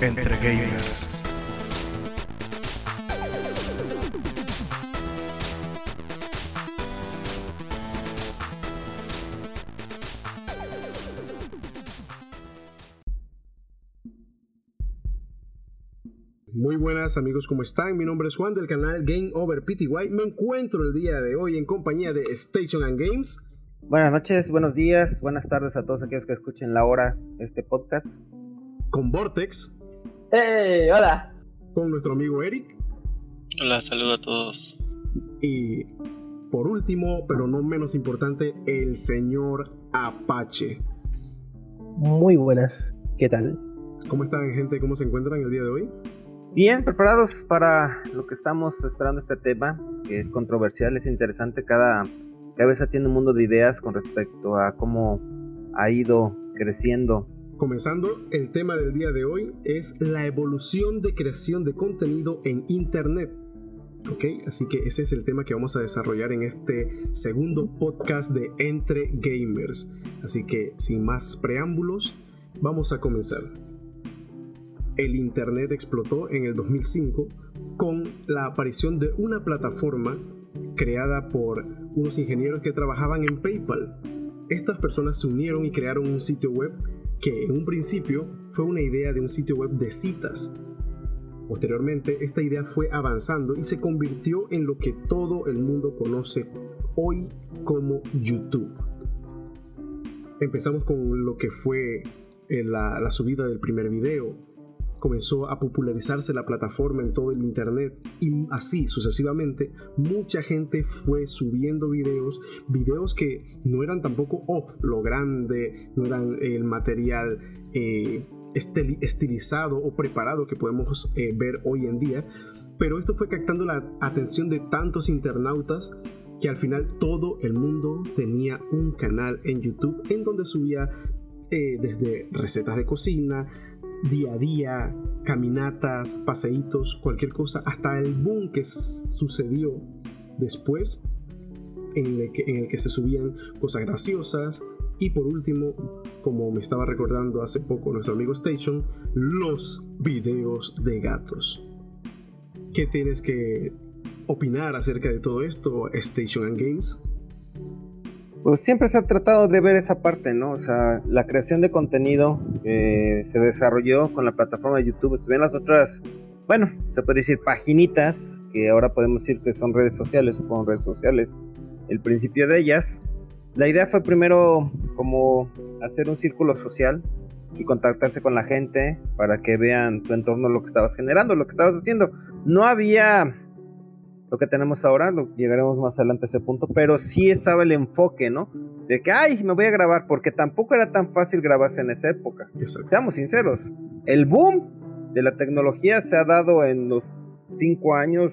entre gamers. Muy buenas amigos, ¿cómo están? Mi nombre es Juan del canal Game Over PTY. Me encuentro el día de hoy en compañía de Station and Games. Buenas noches, buenos días, buenas tardes a todos aquellos que escuchen la hora este podcast. Con Vortex. ¡Hey! ¡Hola! Con nuestro amigo Eric. Hola, saludo a todos. Y por último, pero no menos importante, el señor Apache. Muy buenas, ¿qué tal? ¿Cómo están gente? ¿Cómo se encuentran el día de hoy? Bien, preparados para lo que estamos esperando este tema, que es controversial, es interesante, cada cabeza tiene un mundo de ideas con respecto a cómo ha ido creciendo. Comenzando, el tema del día de hoy es la evolución de creación de contenido en Internet. ¿Ok? Así que ese es el tema que vamos a desarrollar en este segundo podcast de Entre Gamers. Así que sin más preámbulos, vamos a comenzar el Internet explotó en el 2005 con la aparición de una plataforma creada por unos ingenieros que trabajaban en PayPal. Estas personas se unieron y crearon un sitio web que en un principio fue una idea de un sitio web de citas. Posteriormente, esta idea fue avanzando y se convirtió en lo que todo el mundo conoce hoy como YouTube. Empezamos con lo que fue eh, la, la subida del primer video, comenzó a popularizarse la plataforma en todo el internet y así sucesivamente mucha gente fue subiendo videos, videos que no eran tampoco oh, lo grande, no eran el material eh, estilizado o preparado que podemos eh, ver hoy en día, pero esto fue captando la atención de tantos internautas que al final todo el mundo tenía un canal en YouTube en donde subía eh, desde recetas de cocina, día a día, caminatas, paseitos, cualquier cosa, hasta el boom que sucedió después, en el, que, en el que se subían cosas graciosas, y por último, como me estaba recordando hace poco nuestro amigo Station, los videos de gatos. ¿Qué tienes que opinar acerca de todo esto, Station and Games? Pues siempre se ha tratado de ver esa parte, ¿no? O sea, la creación de contenido eh, se desarrolló con la plataforma de YouTube. Estuvieron las otras, bueno, se puede decir paginitas, que ahora podemos decir que son redes sociales o fueron redes sociales. El principio de ellas, la idea fue primero como hacer un círculo social y contactarse con la gente para que vean tu entorno, lo que estabas generando, lo que estabas haciendo. No había lo que tenemos ahora, lo, llegaremos más adelante a ese punto, pero sí estaba el enfoque, ¿no? De que, ay, me voy a grabar, porque tampoco era tan fácil grabarse en esa época. Seamos sinceros, el boom de la tecnología se ha dado en los cinco años,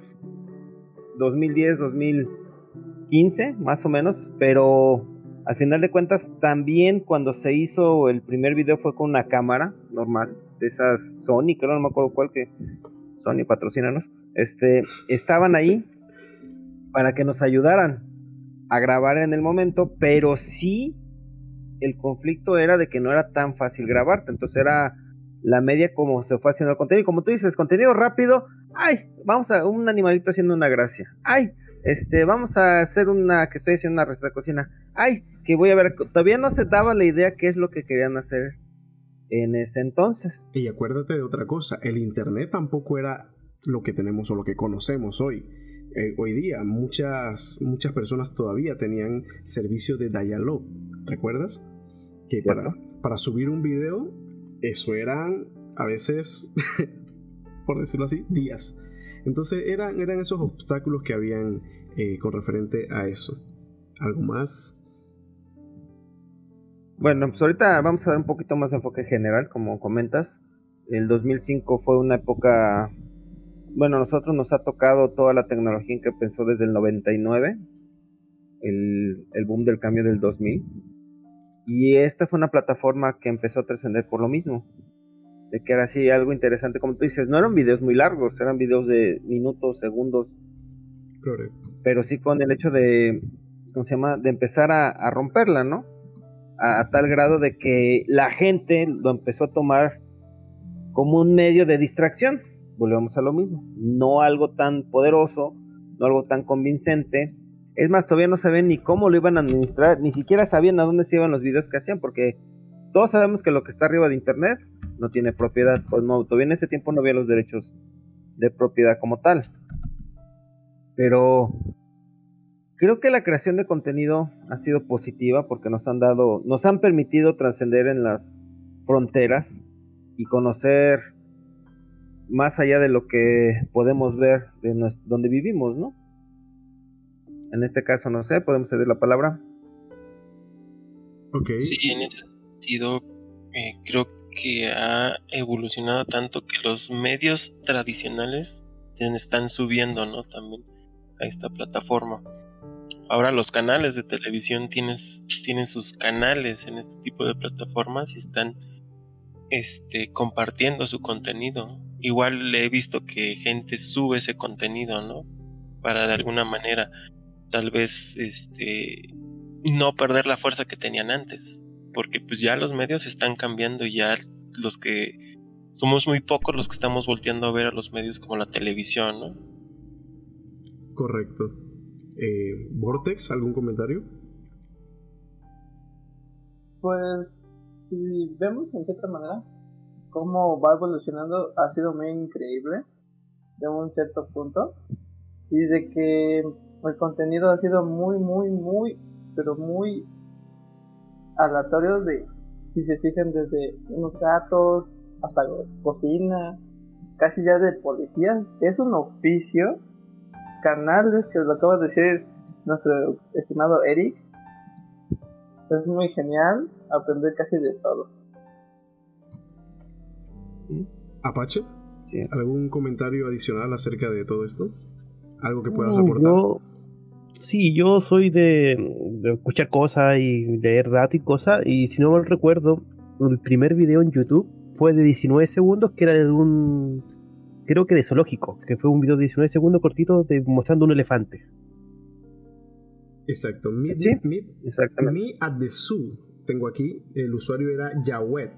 2010, 2015, más o menos, pero al final de cuentas también cuando se hizo el primer video fue con una cámara normal, de esas Sony, creo, no me acuerdo cuál que Sony patrocínanos este, estaban ahí para que nos ayudaran a grabar en el momento, pero sí el conflicto era de que no era tan fácil grabarte, entonces era la media como se fue haciendo el contenido, como tú dices, contenido rápido, ay, vamos a un animalito haciendo una gracia, ay, este, vamos a hacer una, que estoy haciendo una receta de cocina, ay, que voy a ver, todavía no se daba la idea qué es lo que querían hacer en ese entonces. Y acuérdate de otra cosa, el internet tampoco era lo que tenemos o lo que conocemos hoy. Eh, hoy día muchas, muchas personas todavía tenían servicio de dial-up. ¿Recuerdas? Que para, para subir un video, eso eran a veces, por decirlo así, días. Entonces eran, eran esos obstáculos que habían eh, con referente a eso. ¿Algo más? Bueno, pues ahorita vamos a dar un poquito más de enfoque general, como comentas. El 2005 fue una época bueno, a nosotros nos ha tocado toda la tecnología que pensó desde el 99, el, el boom del cambio del 2000. Y esta fue una plataforma que empezó a trascender por lo mismo. De que era así algo interesante, como tú dices, no eran videos muy largos, eran videos de minutos, segundos. Correcto. Pero sí con el hecho de, ¿cómo se llama? De empezar a, romperla, ¿no? a, tal grado de que la gente lo empezó a tomar como un medio de distracción. Volvemos a lo mismo. No algo tan poderoso, no algo tan convincente. Es más, todavía no saben ni cómo lo iban a administrar, ni siquiera sabían a dónde se iban los videos que hacían, porque todos sabemos que lo que está arriba de internet no tiene propiedad. Pues no, todavía en ese tiempo no había los derechos de propiedad como tal. Pero creo que la creación de contenido ha sido positiva porque nos han dado, nos han permitido trascender en las fronteras y conocer más allá de lo que podemos ver de donde vivimos, ¿no? En este caso, no sé, podemos ceder la palabra. Okay. Sí, en ese sentido, eh, creo que ha evolucionado tanto que los medios tradicionales están subiendo, ¿no? También a esta plataforma. Ahora los canales de televisión tienes, tienen sus canales en este tipo de plataformas y están este, compartiendo su contenido. Igual he visto que gente sube ese contenido, ¿no? Para de alguna manera, tal vez, este, no perder la fuerza que tenían antes. Porque pues ya los medios están cambiando y ya los que somos muy pocos los que estamos volteando a ver a los medios como la televisión, ¿no? Correcto. Eh, Vortex, ¿algún comentario? Pues si vemos en cierta manera cómo va evolucionando, ha sido muy increíble de un cierto punto. Y de que el contenido ha sido muy, muy, muy, pero muy aleatorio de, si se fijan, desde unos gatos hasta cocina, casi ya de policía. Es un oficio. Canales que lo acaba de decir nuestro estimado Eric. Es muy genial aprender casi de todo. Apache, ¿algún comentario adicional acerca de todo esto? ¿Algo que puedas aportar? sí, yo soy de, escuchar cosas y leer datos y cosas. Y si no mal recuerdo, el primer video en YouTube fue de 19 segundos, que era de un. Creo que de zoológico, que fue un video de 19 segundos cortito de, mostrando un elefante. Exacto. Mi, at the zoo, tengo aquí, el usuario era Yawet.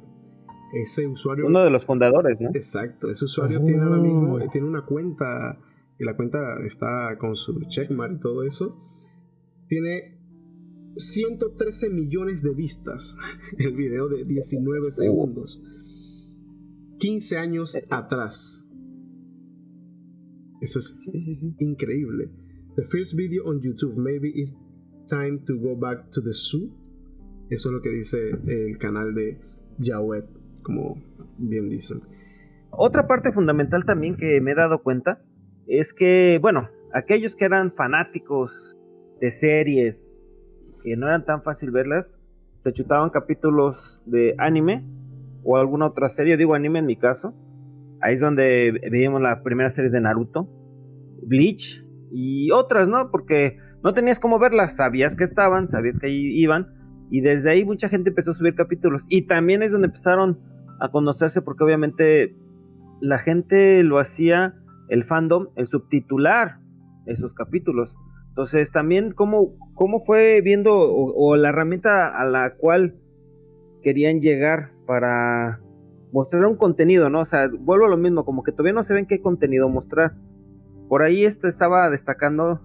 Ese usuario. Uno de los fundadores, ¿no? Exacto. Ese usuario tiene ahora mismo oh. tiene una cuenta. Y la cuenta está con su checkmark y todo eso. Tiene 113 millones de vistas. El video de 19 segundos. 15 años atrás. Eso es increíble. The first video on YouTube. Maybe it's time to go back to the zoo. Eso es lo que dice el canal de Yawet, como bien dicen. Otra parte fundamental también que me he dado cuenta es que, bueno, aquellos que eran fanáticos de series, que no eran tan fácil verlas, se chutaban capítulos de anime o alguna otra serie, digo anime en mi caso. Ahí es donde veíamos las primeras series de Naruto, Bleach y otras, ¿no? Porque no tenías cómo verlas, sabías que estaban, sabías que ahí iban, y desde ahí mucha gente empezó a subir capítulos. Y también es donde empezaron a conocerse, porque obviamente la gente lo hacía, el fandom, el subtitular esos capítulos. Entonces también cómo, cómo fue viendo o la herramienta a la cual querían llegar para mostrar un contenido, ¿no? O sea, vuelvo a lo mismo, como que todavía no se ven qué contenido mostrar. Por ahí esto estaba destacando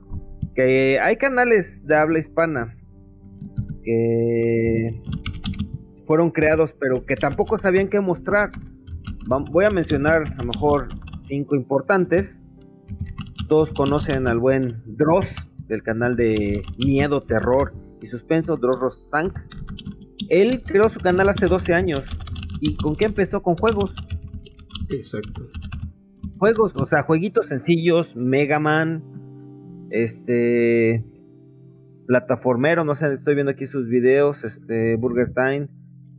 que hay canales de habla hispana que fueron creados, pero que tampoco sabían qué mostrar. Voy a mencionar a lo mejor cinco importantes. Todos conocen al buen Dross del canal de Miedo, Terror y Suspenso, Dross Rosank. Él creó su canal hace 12 años. ¿Y con qué empezó? Con juegos. Exacto. Juegos, o sea, jueguitos sencillos, Mega Man, este, plataformero, no sé, estoy viendo aquí sus videos, este, Burger Time,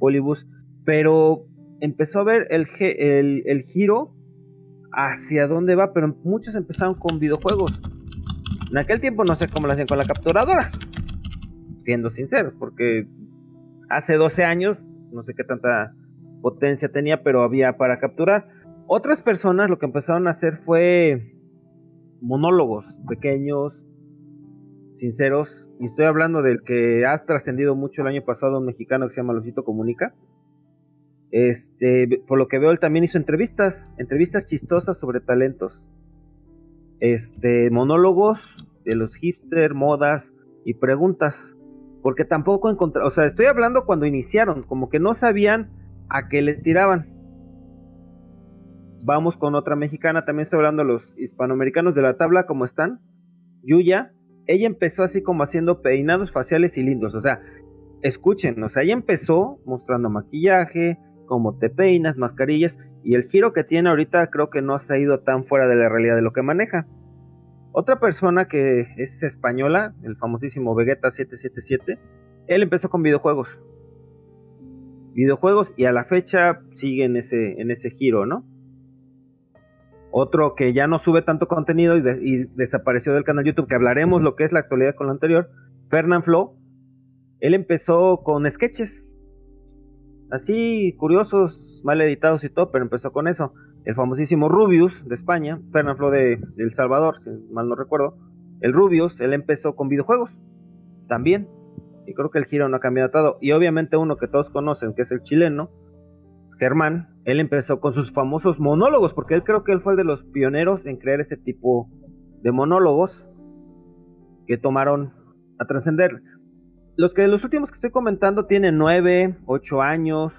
Polybus, pero empezó a ver el, el, el giro hacia dónde va, pero muchos empezaron con videojuegos. En aquel tiempo no sé cómo lo hacían con la capturadora, siendo sinceros, porque hace 12 años, no sé qué tanta potencia tenía, pero había para capturar. Otras personas lo que empezaron a hacer fue monólogos pequeños, sinceros, y estoy hablando del que ha trascendido mucho el año pasado un mexicano que se llama Lucito Comunica. Este, por lo que veo, él también hizo entrevistas, entrevistas chistosas sobre talentos. Este, monólogos de los hipster, modas y preguntas. Porque tampoco encontré, o sea, estoy hablando cuando iniciaron, como que no sabían a qué le tiraban. Vamos con otra mexicana, también estoy hablando de los hispanoamericanos de la tabla, ¿cómo están? Yuya, ella empezó así como haciendo peinados faciales y lindos, o sea, escuchen, o sea, ella empezó mostrando maquillaje, cómo te peinas, mascarillas, y el giro que tiene ahorita creo que no se ha ido tan fuera de la realidad de lo que maneja. Otra persona que es española, el famosísimo Vegeta 777, él empezó con videojuegos. Videojuegos y a la fecha sigue ese, en ese giro, ¿no? Otro que ya no sube tanto contenido y, desapareció del canal YouTube, que hablaremos lo que es la actualidad con lo anterior, Fernand Flo, él empezó con sketches, así curiosos, mal editados y todo, pero empezó con eso. El famosísimo Rubius de España, Fernand Flo de, El Salvador, si mal no recuerdo, el Rubius, él empezó con videojuegos también, y creo que el giro no ha cambiado todo, y obviamente uno que todos conocen, que es el chileno, Germán, él empezó con sus famosos monólogos, porque él creo que él fue de los pioneros en crear ese tipo de monólogos que tomaron a trascender. Los que los últimos que estoy comentando tienen 9, 8 años,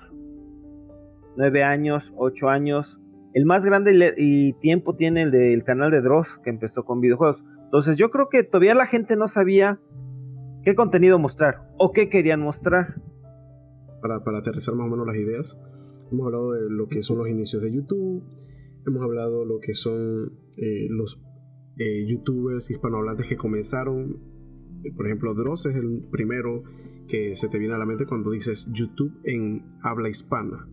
9 años, 8 años, el más grande y tiempo tiene el del canal de Dross, que empezó con videojuegos. Entonces yo creo que todavía la gente no sabía qué contenido mostrar o qué querían mostrar. Para, para aterrizar más o menos las ideas, hemos hablado de lo que son los inicios de YouTube, hemos hablado de lo que son eh, los eh, youtubers hispanohablantes que comenzaron. Por ejemplo, Dross es el primero que se te viene a la mente cuando dices YouTube en habla hispana.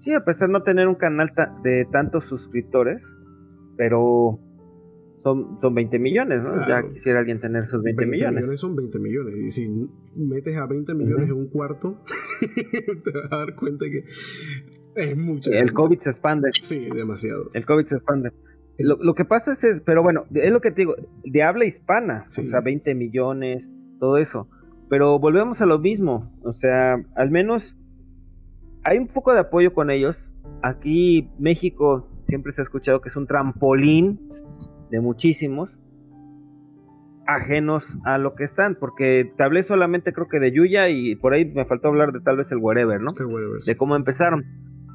Sí, a pesar de no tener un canal de tantos suscriptores, pero son, son 20 millones, ¿no? ya quisiera alguien tener esos 20, 20 millones. son 20 millones. Y si metes a 20 millones en un cuarto, te vas a dar cuenta que es mucho. El COVID se expande. Sí, demasiado. El COVID se expande. Lo, lo, que pasa es, pero bueno, es lo que te digo, de habla hispana, o sea, 20 millones, todo eso. Pero volvemos a lo mismo, o sea, al menos hay un poco de apoyo con ellos. Aquí México siempre se ha escuchado que es un trampolín de muchísimos ajenos a lo que están, porque te hablé solamente creo que de Yuya y por ahí me faltó hablar de tal vez el wherever, ¿no? De cómo empezaron.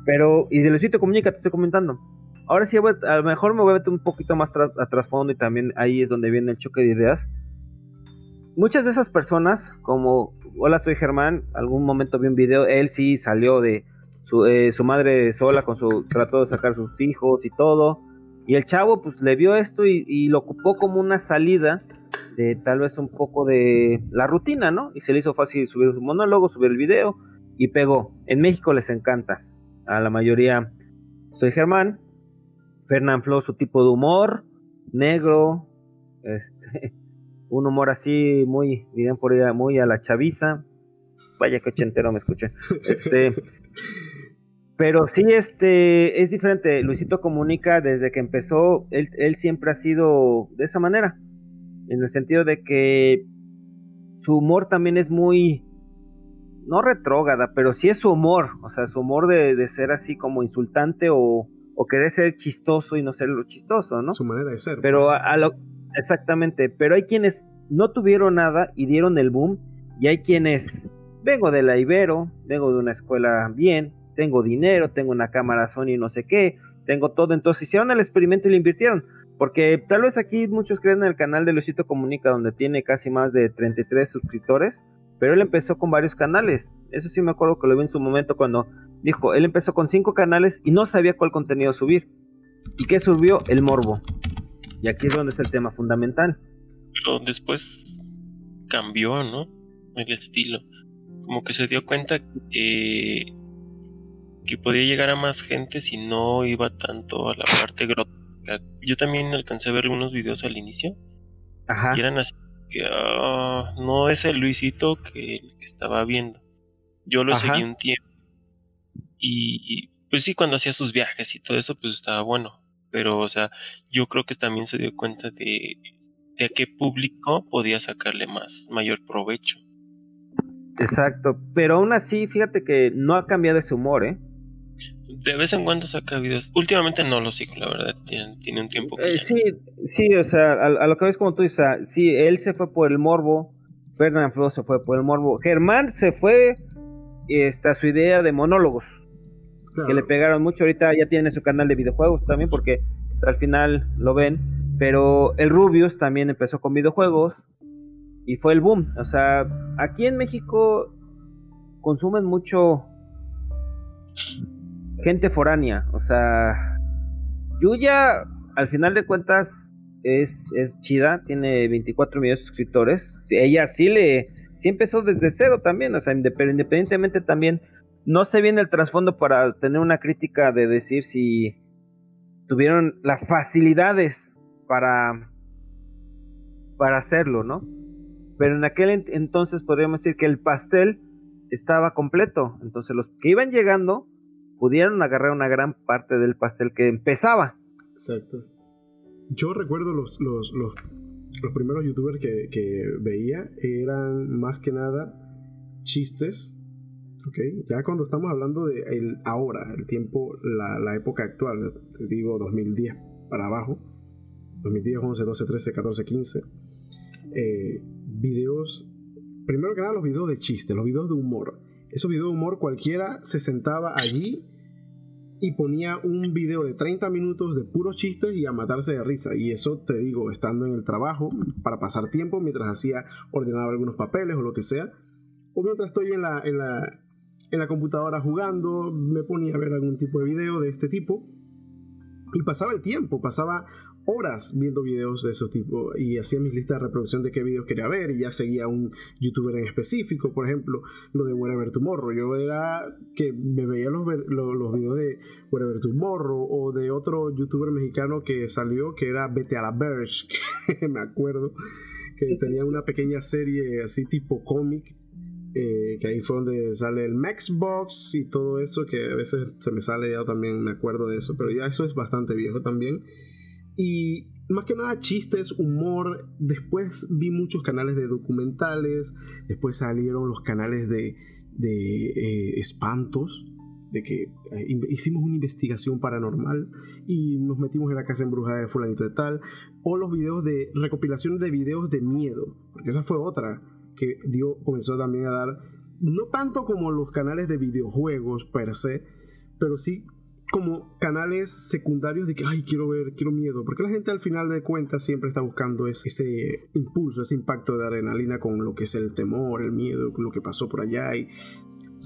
Pero, y de Luisito Comunica te estoy comentando. Ahora sí, a lo mejor me voy a meter un poquito más a trasfondo y también ahí es donde viene el choque de ideas. Muchas de esas personas, como hola, soy Germán, algún momento vi un video, él sí salió de su, eh, su madre sola con su, trató de sacar sus hijos y todo, y el chavo pues le vio esto y, lo ocupó como una salida de tal vez un poco de la rutina, ¿no? Y se le hizo fácil subir su monólogo, subir el video y pegó. En México les encanta. A la mayoría soy Germán. Fernán Flo, su tipo de humor, negro, este, un humor así muy, dirían por ahí, muy a la chaviza. Vaya que ochentero me escuché. Este, pero sí, este, es diferente. Luisito comunica desde que empezó, él, él siempre ha sido de esa manera. En el sentido de que su humor también es muy, no retrógada, pero sí es su humor. O sea, su humor de, de ser así como insultante o, o querer ser chistoso y no ser lo chistoso, ¿no? Su manera de ser. Pero pues. a, a lo Exactamente, pero hay quienes no tuvieron nada y dieron el boom y hay quienes vengo de la Ibero, vengo de una escuela bien, tengo dinero, tengo una cámara Sony no sé qué, tengo todo, entonces hicieron el experimento y le invirtieron. Porque tal vez aquí muchos creen en el canal de Luisito Comunica, donde tiene casi más de 33 suscriptores, pero él empezó con varios canales. Eso sí me acuerdo que lo vi en su momento cuando dijo, él empezó con 5 canales y no sabía cuál contenido subir. ¿Y qué subió? El morbo. Y aquí es donde es el tema fundamental. Pero después cambió, ¿no? El estilo. Como que se dio cuenta que, que podía llegar a más gente si no iba tanto a la parte grotesca. Yo también alcancé a ver unos videos al inicio. Ajá. Y eran así que ah, no es el Luisito que, que estaba viendo. Yo lo seguí un tiempo. Y pues sí, cuando hacía sus viajes y todo eso, pues estaba bueno pero o sea, yo creo que también se dio cuenta de, de a qué público podía sacarle más, mayor provecho. Exacto, pero aún así, fíjate que no ha cambiado ese humor, ¿eh? De vez en cuando saca videos. Últimamente no lo sigo, la verdad. Tiene, tiene un tiempo que Eh, ya sí, sí, o sea, a, a lo que ves como tú dices, sí, él se fue por el morbo, Fernand Flo se fue por el morbo, Germán se fue este, a su idea de monólogos, Claro. que le pegaron mucho, ahorita ya tiene su canal de videojuegos también, porque al final lo ven, pero el Rubius también empezó con videojuegos y fue el boom, o sea, aquí en México consumen mucho gente foránea, o sea, Yuya, al final de cuentas, es, es chida, tiene 24 millones de suscriptores. Ella sí le, sí empezó desde cero también, o sea, independientemente también, no sé bien el trasfondo para tener una crítica de decir si tuvieron las facilidades para, para hacerlo, ¿no? Pero en aquel ent- entonces podríamos decir que el pastel estaba completo, entonces los que iban llegando pudieron agarrar una gran parte del pastel que empezaba. Exacto. Yo recuerdo los, los, los, primeros youtubers que, veía eran más que nada chistes. ¿ok? Ya cuando estamos hablando de el ahora, el tiempo, la, la época actual, te digo 2010 para abajo, 2010, 11, 12, 13, 14, 15, eh, videos, primero que nada los videos de chiste, los videos de humor. Esos videos de humor cualquiera se sentaba allí y ponía un video de 30 minutos de puros chistes y a matarse de risa. Y eso te digo, estando en el trabajo, para pasar tiempo, mientras hacía, ordenaba algunos papeles o lo que sea. O mientras estoy en la, en la, en la computadora jugando, me ponía a ver algún tipo de video de este tipo. Y pasaba el tiempo, pasaba horas viendo videos de esos tipos y hacía mis listas de reproducción de qué videos quería ver y ya seguía un youtuber en específico, por ejemplo, lo de Wherever Tomorrow. Yo era que me veía los, ver- lo- los, videos de Wherever Tomorrow o de otro youtuber mexicano que salió que era Vete a la Verge, que me acuerdo que tenía una pequeña serie así tipo cómic. eh, que ahí fue donde sale el Maxbox y todo eso, que a veces se me sale ya también, me acuerdo de eso, pero ya eso es bastante viejo también. Y más que nada chistes, humor. Después vi muchos canales de documentales. Después salieron los canales de, de eh, espantos. De que eh, hicimos una investigación paranormal y nos metimos en la casa embrujada de fulanito de tal. O los videos de recopilación de videos de miedo. Porque esa fue otra que dio, comenzó también a dar. No tanto como los canales de videojuegos per se. Pero sí como canales secundarios de que, ay, quiero ver, quiero miedo. Porque la gente al final de cuentas siempre está buscando ese, impulso, ese impacto de adrenalina con lo que es el temor, el miedo, lo que pasó por allá. Y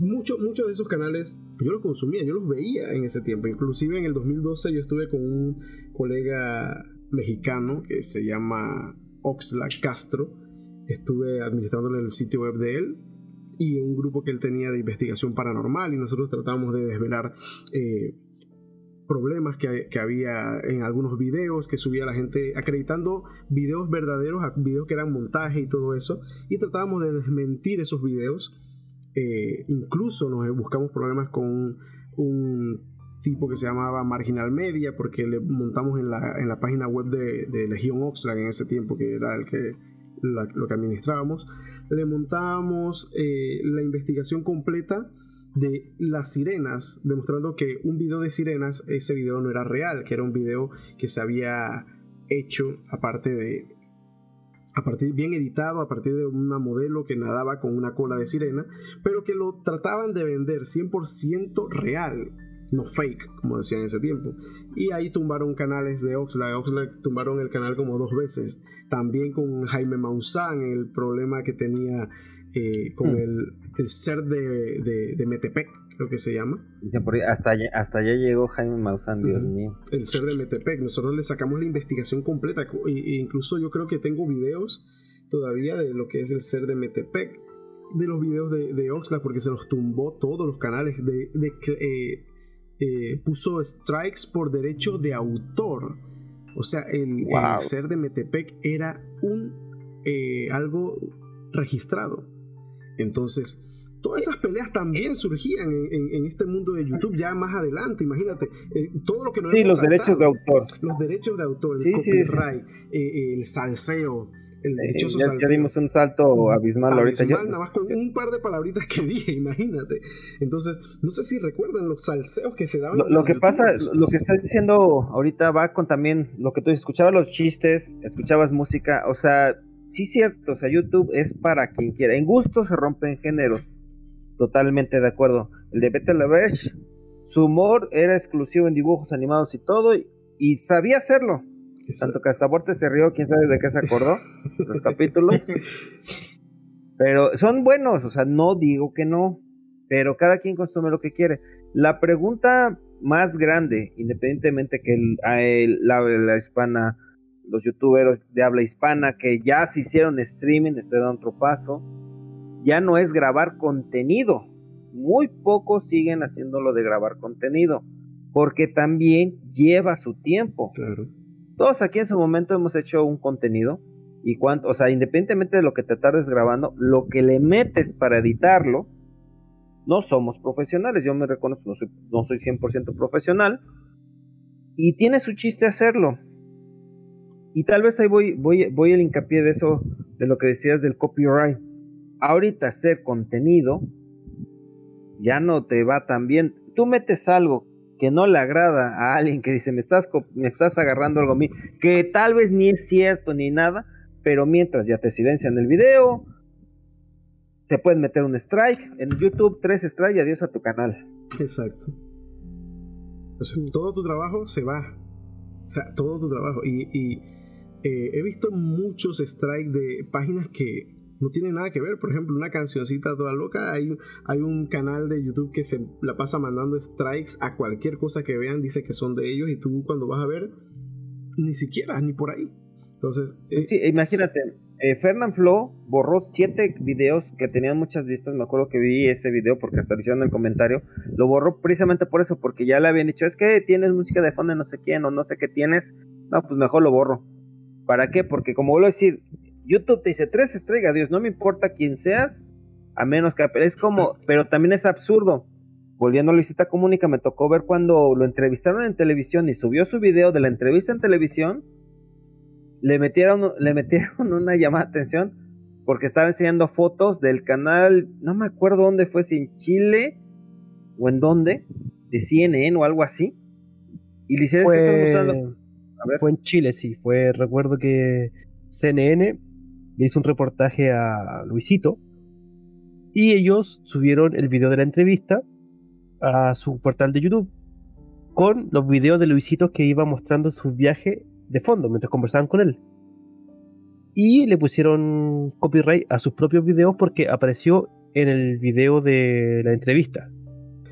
muchos muchos de esos canales yo los consumía, yo los veía en ese tiempo. Inclusive en el 2012 yo estuve con un colega mexicano que se llama Oxlack Castro. Estuve administrándole el sitio web de él y un grupo que él tenía de investigación paranormal y nosotros tratábamos de desvelar eh, problemas que, había en algunos videos que subía la gente acreditando videos verdaderos a videos que eran montaje y todo eso y tratábamos de desmentir esos videos. Eh, incluso nos buscamos problemas con un, tipo que se llamaba Marginal Media porque le montamos en la, en la página web de, Legión Oxlack en ese tiempo que era el que lo que administrábamos. Le montábamos eh, la investigación completa de las sirenas, demostrando que un video de sirenas, ese video no era real, que era un video que se había hecho aparte de a partir bien editado a partir de una modelo que nadaba con una cola de sirena, pero que lo trataban de vender 100% real, no fake, como decían en ese tiempo. Y ahí tumbaron canales de Oxlack, Oxlack tumbaron el canal como dos veces, también con Jaime Maussan, el problema que tenía eh, con Mm. el, el ser de, de, de Metepec, creo que se llama. Hasta allá, hasta allá llegó Jaime Maussan, Dios mío. el ser de Metepec. Nosotros le sacamos la investigación completa. co- e- e incluso yo creo que tengo videos todavía de lo que es el ser de Metepec. De los videos de, de Oxlack, porque se los tumbó todos los canales. De, eh, eh, puso strikes por derecho de autor. O sea, el, Wow. el ser de Metepec era un algo registrado. Entonces, todas esas peleas también surgían en, en- en este mundo de YouTube ya más adelante. Imagínate, eh, todo lo que nos Sí, hemos los derechos de saltado, autor. los derechos de autor, el Sí, sí, sí. copyright, eh, el salseo, el Eh, dichoso ya, ya salteo. dimos un salto abismal ahorita. Yo- Abismal, nada más con un par de palabritas que dije, imagínate. Entonces, no sé si recuerdan los salseos que se daban. Lo, lo que pasa, youtubers. lo que estás diciendo ahorita va con también lo que tú escuchabas los chistes, escuchabas música, o sea, sí cierto, o sea, YouTube es para quien quiera. En gusto se rompen géneros. Totalmente de acuerdo. El de Bette la Verge, su humor era exclusivo en dibujos animados y todo, y, y sabía hacerlo. Tanto que hasta Borte se rió, quién sabe de qué se acordó, los capítulos. Pero son buenos, o sea, no digo que no, pero cada quien consume lo que quiere. La pregunta más grande, independientemente que el- el- la, la hispana, los youtuberos de habla hispana que ya se hicieron streaming, estoy dando otro paso, ya no es grabar contenido. Muy pocos siguen haciéndolo de grabar contenido, porque también lleva su tiempo Claro. todos aquí en su momento hemos hecho un contenido y cuánto, o sea, independientemente de lo que te tardes grabando, lo que le metes para editarlo, no somos profesionales, yo me reconozco, no soy, no soy 100% profesional y tiene su chiste hacerlo. Y tal vez ahí voy, voy, voy al hincapié de eso, de lo que decías del copyright. Ahorita hacer contenido ya no te va tan bien. Tú metes algo que no le agrada a alguien que dice, me estás, me estás agarrando algo a mí, que tal vez ni es cierto ni nada, pero mientras ya te silencian el video, te pueden meter un strike. En YouTube, tres strikes y adiós a tu canal. Exacto. Todo tu trabajo se va. O sea, todo tu trabajo. Y, eh, he visto muchos strikes de páginas que no tienen nada que ver. Por ejemplo, una cancioncita toda loca. Hay, hay un canal de YouTube que se la pasa mandando strikes a cualquier cosa que vean. Dice que son de ellos. Y tú cuando vas a ver, ni siquiera, ni por ahí. Entonces, eh, Sí, imagínate, eh, Fernand Flo borró siete videos que tenían muchas vistas. Me acuerdo que vi ese video porque hasta le hicieron el comentario. Lo borró precisamente por eso, porque ya le habían dicho, es que tienes música de fondo no sé quién o no sé qué tienes. No, pues mejor lo borro. ¿Para qué? Porque como vuelvo a decir, YouTube te dice tres estrellas, Dios, no me importa quién seas, a menos que es como, pero también es absurdo. Volviendo a Luisita Comunica, me tocó ver cuando lo entrevistaron en televisión y subió su video de la entrevista en televisión le metieron, le metieron una llamada de atención porque estaba enseñando fotos del canal, no me acuerdo dónde fue, si en Chile o en dónde, de CNN o algo así. Y le hicieron, "Es que están Fue, mostrando-". Fue en Chile, sí. Fue, recuerdo que CNN le hizo un reportaje a Luisito y ellos subieron el video de la entrevista a su portal de YouTube con los videos de Luisito que iba mostrando su viaje de fondo mientras conversaban con él. Y le pusieron copyright a sus propios videos porque apareció en el video de la entrevista.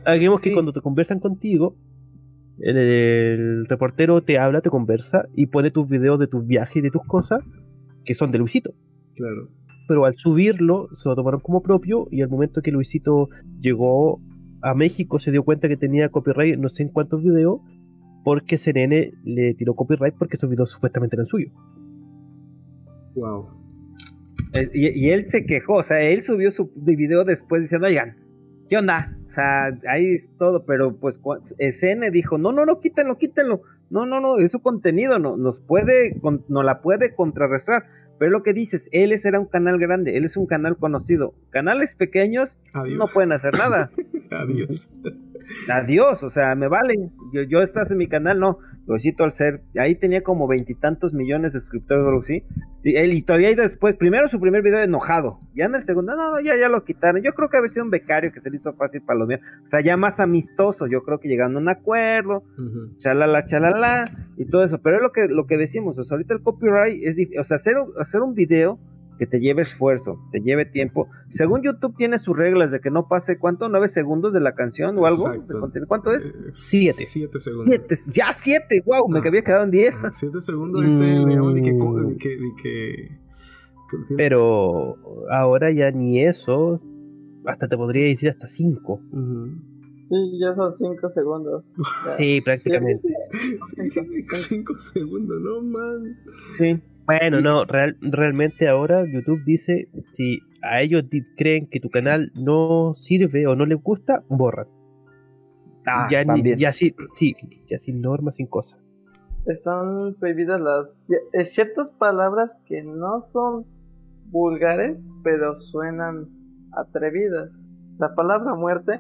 Hagamos que Sí. cuando te conversan contigo, el, el reportero te habla, te conversa y pone tus videos de tus viajes y de tus cosas que son de Luisito. claro. Pero al subirlo se lo tomaron como propio y al momento que Luisito llegó a México se dio cuenta que tenía copyright no sé en cuántos videos porque CNN le tiró copyright porque esos videos supuestamente eran suyos. Wow. Eh, Y, y él se quejó, o sea, él subió su video después diciendo, oigan, ¿qué onda? O sea, ahí es todo, pero pues SN dijo, no, no, no, quítenlo, quítenlo. No, no, no, es su contenido, no, nos puede, con- no la puede contrarrestar. Pero lo que dices, él es- era un canal grande, él es un canal conocido. Canales pequeños Adiós. no pueden hacer nada. Adiós. Adiós, o sea, me vale. Yo, yo estás en mi canal, no. Luisito al ser, ahí tenía como veintitantos millones de suscriptores o algo así. Y, él, y todavía ahí después, primero su primer video enojado. Ya en el segundo, no, ya, ya lo quitaron. Yo creo que había sido un becario que se le hizo fácil para los míos. O sea, ya más amistoso. Yo creo que llegando a un acuerdo, chalala, chalala, y todo eso. Pero es lo que, lo que decimos, o sea, ahorita el copyright es o sea, hacer, hacer un video que te lleve esfuerzo, te lleve tiempo. Según YouTube tiene sus reglas de que no pase, ¿cuánto? ¿Nueve segundos de la canción o algo? ¿Cuánto es? Eh, Siete. Siete segundos. Siete, ya siete, wow, me Ah. había quedado en diez. Ajá, Siete segundos ese le llaman de que, Mm. de que, de que- Pero ahora ya ni eso, hasta te podría decir hasta cinco. Sí, ya son 5 segundos. Ya. Sí, prácticamente. Sí, cinco segundos, no man. Sí. Bueno, no, real- realmente ahora YouTube dice, si a ellos creen que tu canal no sirve o no les gusta, borran. Ah, ya, ni- ya sí, sí, ya sin normas, sin cosas. están prohibidas las eh, ciertas palabras que no son vulgares, pero suenan atrevidas. La palabra muerte,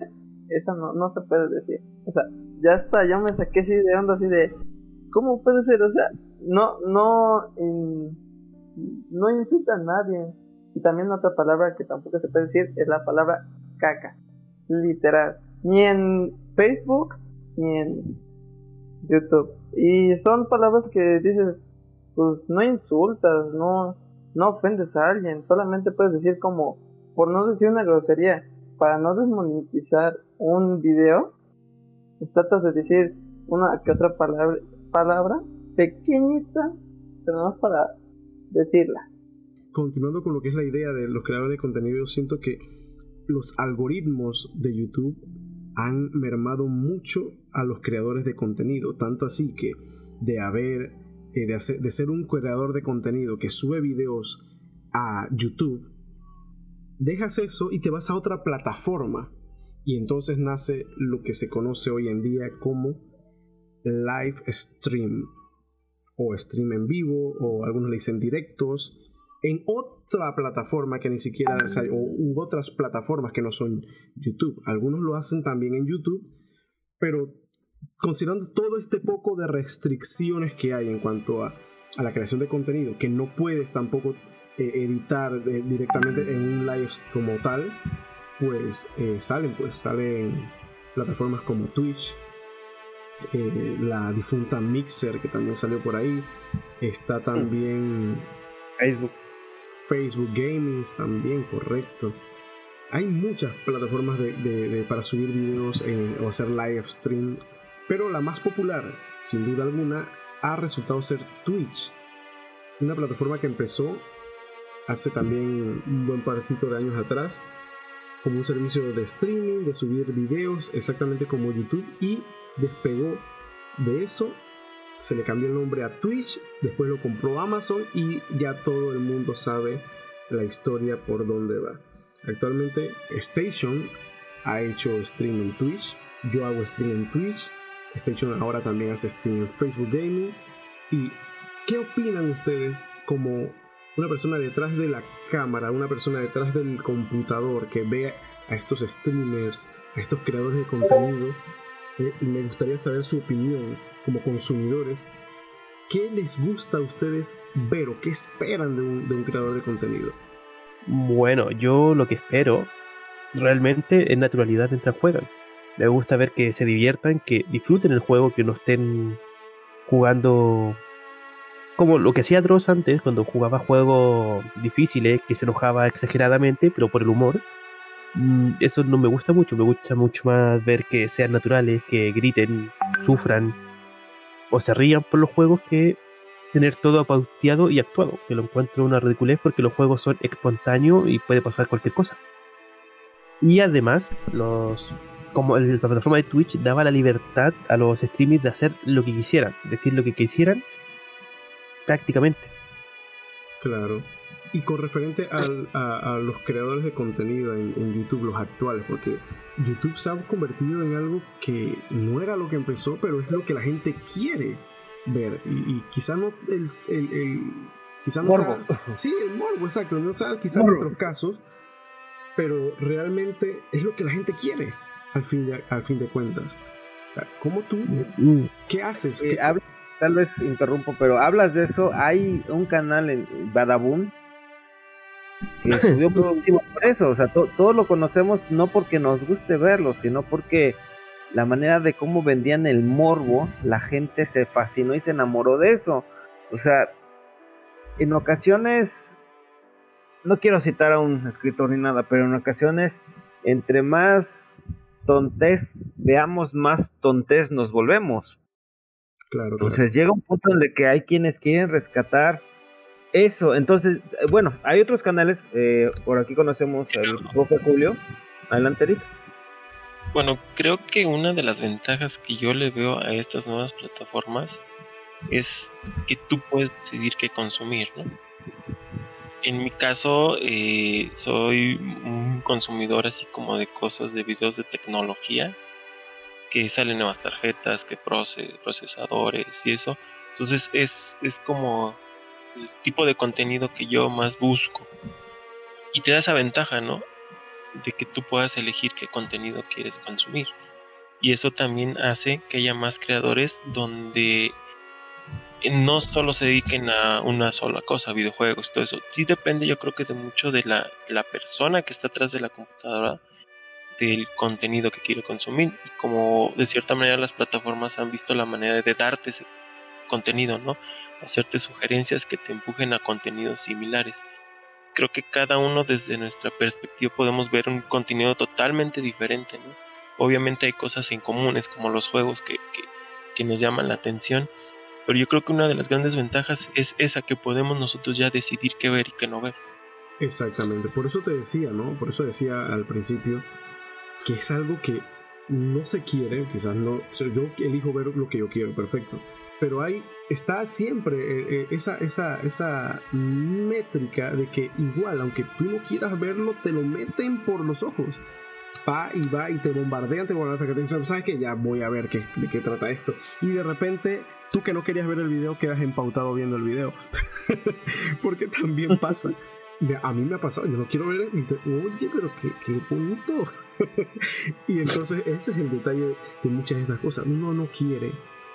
esa no, no se puede decir. O sea, ya está, yo me saqué así de onda, así de, ¿cómo puede ser? O sea, no, no, no insulta a nadie. Y también otra palabra que tampoco se puede decir es la palabra caca. Literal. Ni en Facebook, ni en YouTube. Y son palabras que dices, pues no insultas, no, no ofendes a alguien, solamente puedes decir como, por no decir una grosería, para no desmonetizar un video, pues tratas de decir una que otra palabra, palabra pequeñita, pero no para decirla. Continuando con lo que es la idea de los creadores de contenido, yo siento que los algoritmos de YouTube han mermado mucho a los creadores de contenido, tanto así que de haber, eh, de, de ser un creador de contenido que sube videos a YouTube, dejas eso y te vas a otra plataforma y entonces nace lo que se conoce hoy en día como live stream o stream en vivo o algunos le dicen directos en otra plataforma que ni siquiera, o, u otras plataformas que no son YouTube. Algunos lo hacen también en YouTube, pero considerando todo este poco de restricciones que hay en cuanto a, la creación de contenido, que no puedes tampoco eh, editar directamente en un live como tal, pues eh, salen, pues salen plataformas como Twitch, eh, la difunta Mixer que también salió por ahí, está también Facebook. Facebook Gaming también, correcto. Hay muchas plataformas de, para subir videos eh, o hacer live stream, pero la más popular, sin duda alguna, ha resultado ser Twitch. Una plataforma que empezó hace también un buen parcito de años atrás como un servicio de streaming, de subir videos, exactamente como YouTube, y despegó de eso se le cambió el nombre a Twitch, después lo compró Amazon y ya todo el mundo sabe la historia por dónde va. Actualmente Station ha hecho stream en Twitch, yo hago stream en Twitch, Station ahora también hace stream en Facebook Gaming. ¿Y qué opinan ustedes como una persona detrás de la cámara, una persona detrás del computador que ve a estos streamers, a estos creadores de contenido? Eh, y me gustaría saber su opinión como consumidores, ¿qué les gusta a ustedes ver o qué esperan de un, creador de contenido? Bueno, yo lo que espero realmente es naturalidad mientras juegan. Me gusta ver que se diviertan, que disfruten el juego, que no estén jugando como lo que hacía Dross antes, cuando jugaba juegos difíciles, que se enojaba exageradamente, pero por el humor. Mm, eso no me gusta mucho, me gusta mucho más ver que sean naturales, que griten, sufran, o se rían por los juegos que tener todo pauteado y actuado, que lo encuentro una ridiculez porque los juegos son espontáneos y puede pasar cualquier cosa. Y además, los como la plataforma de Twitch daba la libertad a los streamers de hacer lo que quisieran, decir lo que quisieran prácticamente. Claro. Y con referente a, los creadores de contenido en, YouTube, los actuales, porque YouTube se ha convertido en algo que no era lo que empezó, pero es lo que la gente quiere ver. Y, quizá no el, el, quizá no morbo. sí, el morbo, exacto. No sea quizás en otros casos, pero realmente es lo que la gente quiere al fin de, al fin de cuentas. ¿Cómo tú? Mm. ¿Qué haces? Eh, tal vez interrumpo, pero hablas de eso. Hay un canal en Badaboom que subió muchísimo por eso. O sea, todos lo conocemos no porque nos guste verlo, sino porque la manera de cómo vendían el morbo, la gente se fascinó y se enamoró de eso. O sea, en ocasiones, no quiero citar a un escritor ni nada, pero en ocasiones, entre más tontes veamos, más tontes nos volvemos. Claro, Entonces llega un punto en el que hay quienes quieren rescatar eso, entonces, eh, bueno, hay otros canales, eh, por aquí conocemos al profe Julio, adelante Bueno, creo que una de las ventajas que yo le veo a estas nuevas plataformas es que tú puedes decidir qué consumir, ¿no? En mi caso, eh, soy un consumidor así como de cosas de videos de tecnología, que salen nuevas tarjetas, que procesadores y eso. Entonces es, es como el tipo de contenido que yo más busco. Y te da esa ventaja, ¿no? De que tú puedas elegir qué contenido quieres consumir. Y eso también hace que haya más creadores donde no solo se dediquen a una sola cosa, videojuegos, todo eso. Sí depende yo creo que de mucho de la, la persona que está atrás de la computadora, del contenido que quiere consumir. Y como de cierta manera las plataformas han visto la manera de darte ese contenido, ¿no? Hacerte sugerencias que te empujen a contenidos similares. Creo que cada uno desde nuestra perspectiva podemos ver un contenido totalmente diferente, ¿no? Obviamente hay cosas en comunes como los juegos que, que, que nos llaman la atención, pero yo creo que una de las grandes ventajas es esa que podemos nosotros ya decidir qué ver y qué no ver. Exactamente, por eso te decía, ¿no? Por eso decía al principio que es algo que no se quiere, quizás no, yo elijo ver lo que yo quiero, perfecto. Pero ahí está siempre eh, eh, esa, esa, esa métrica de que igual, aunque tú no quieras verlo, te lo meten por los ojos va y va y te bombardean, te bombardean hasta que te dicen, ¿sabes qué? Ya voy a ver qué, de qué trata esto. Y de repente, tú que no querías ver el video, quedas empautado viendo el video. Porque también pasa. A mí me ha pasado, yo no quiero ver, y te, oye, pero qué, qué bonito. y entonces ese es el detalle de muchas de estas cosas. Uno no quiere,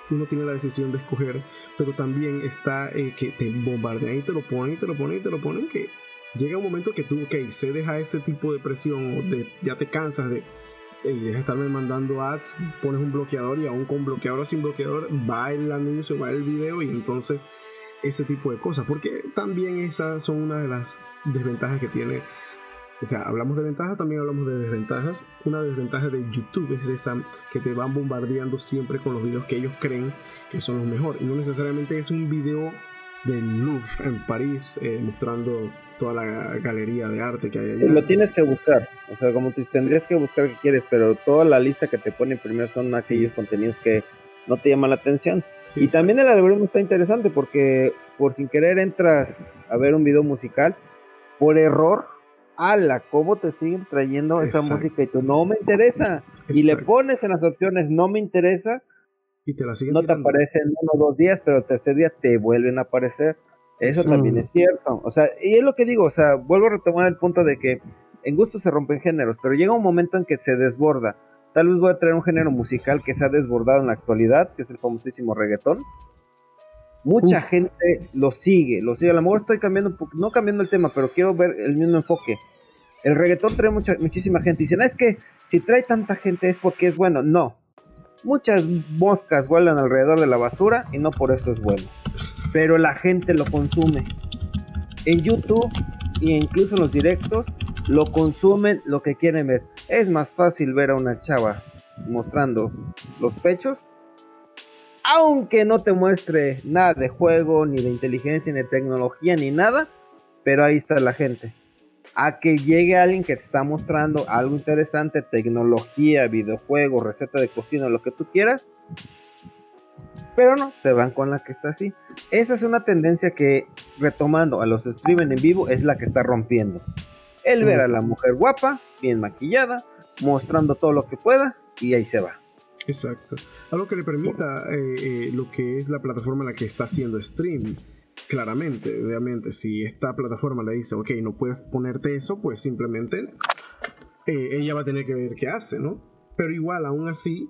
uno tiene la decisión de escoger, pero también está eh, que te bombardean y te lo ponen y te lo ponen y te lo ponen que llega un momento que tú, ok, cedes a ese tipo de presión o de, ya te cansas de, deja de estarme mandando ads, pones un bloqueador y aún con bloqueador o sin bloqueador va el anuncio, va el video y entonces ese tipo de cosas. Porque también esas son una de las desventajas que tiene. O sea, hablamos de ventajas, también hablamos de desventajas. Una desventaja de YouTube es esa que te van bombardeando siempre con los videos que ellos creen que son los mejores. Y no necesariamente es un video del Louvre en París eh, mostrando toda la galería de arte que hay allá. Lo tienes que buscar, o sea, como te tendrías que buscar qué quieres, pero toda la lista que te ponen primero son aquellos contenidos que no te llaman la atención. y también el algoritmo está interesante porque por sin querer entras a ver un video musical, por error, ala, ¿cómo te siguen trayendo esa música y tú no me interesa? Y le pones en las opciones no me interesa. Y te la siguen No te aparece en uno o dos días, pero el tercer día te vuelven a aparecer. Eso también es cierto. O sea, y es lo que digo, o sea, vuelvo a retomar el punto de que en gusto se rompen géneros, pero llega un momento en que se desborda. Tal vez voy a traer un género musical que se ha desbordado en la actualidad, que es el famosísimo reggaetón. Mucha gente lo sigue, lo sigue. A lo mejor estoy cambiando, no cambiando el tema, pero quiero ver el mismo enfoque. El reggaetón trae mucha, muchísima gente. Dicen, es que si trae tanta gente es porque es bueno. No. Muchas moscas vuelan alrededor de la basura y no por eso es bueno pero la gente lo consume. En YouTube e incluso en los directos lo consumen lo que quieren ver. Es más fácil ver a una chava mostrando los pechos, aunque no te muestre nada de juego, ni de inteligencia, ni de tecnología, ni nada, pero ahí está la gente. A que llegue alguien que te está mostrando algo interesante, tecnología, videojuego, receta de cocina, lo que tú quieras, pero no, se van con la que está así. Esa es una tendencia que, retomando a los streamers en vivo, es la que está rompiendo. El ver a la mujer guapa, bien maquillada, mostrando todo lo que pueda, y ahí se va. Exacto. Algo que le permita eh, eh, lo que es la plataforma en la que está haciendo stream. Claramente, obviamente, si esta plataforma le dice, ok, no puedes ponerte eso, pues simplemente eh, ella va a tener que ver qué hace, ¿no? Pero igual, aún así,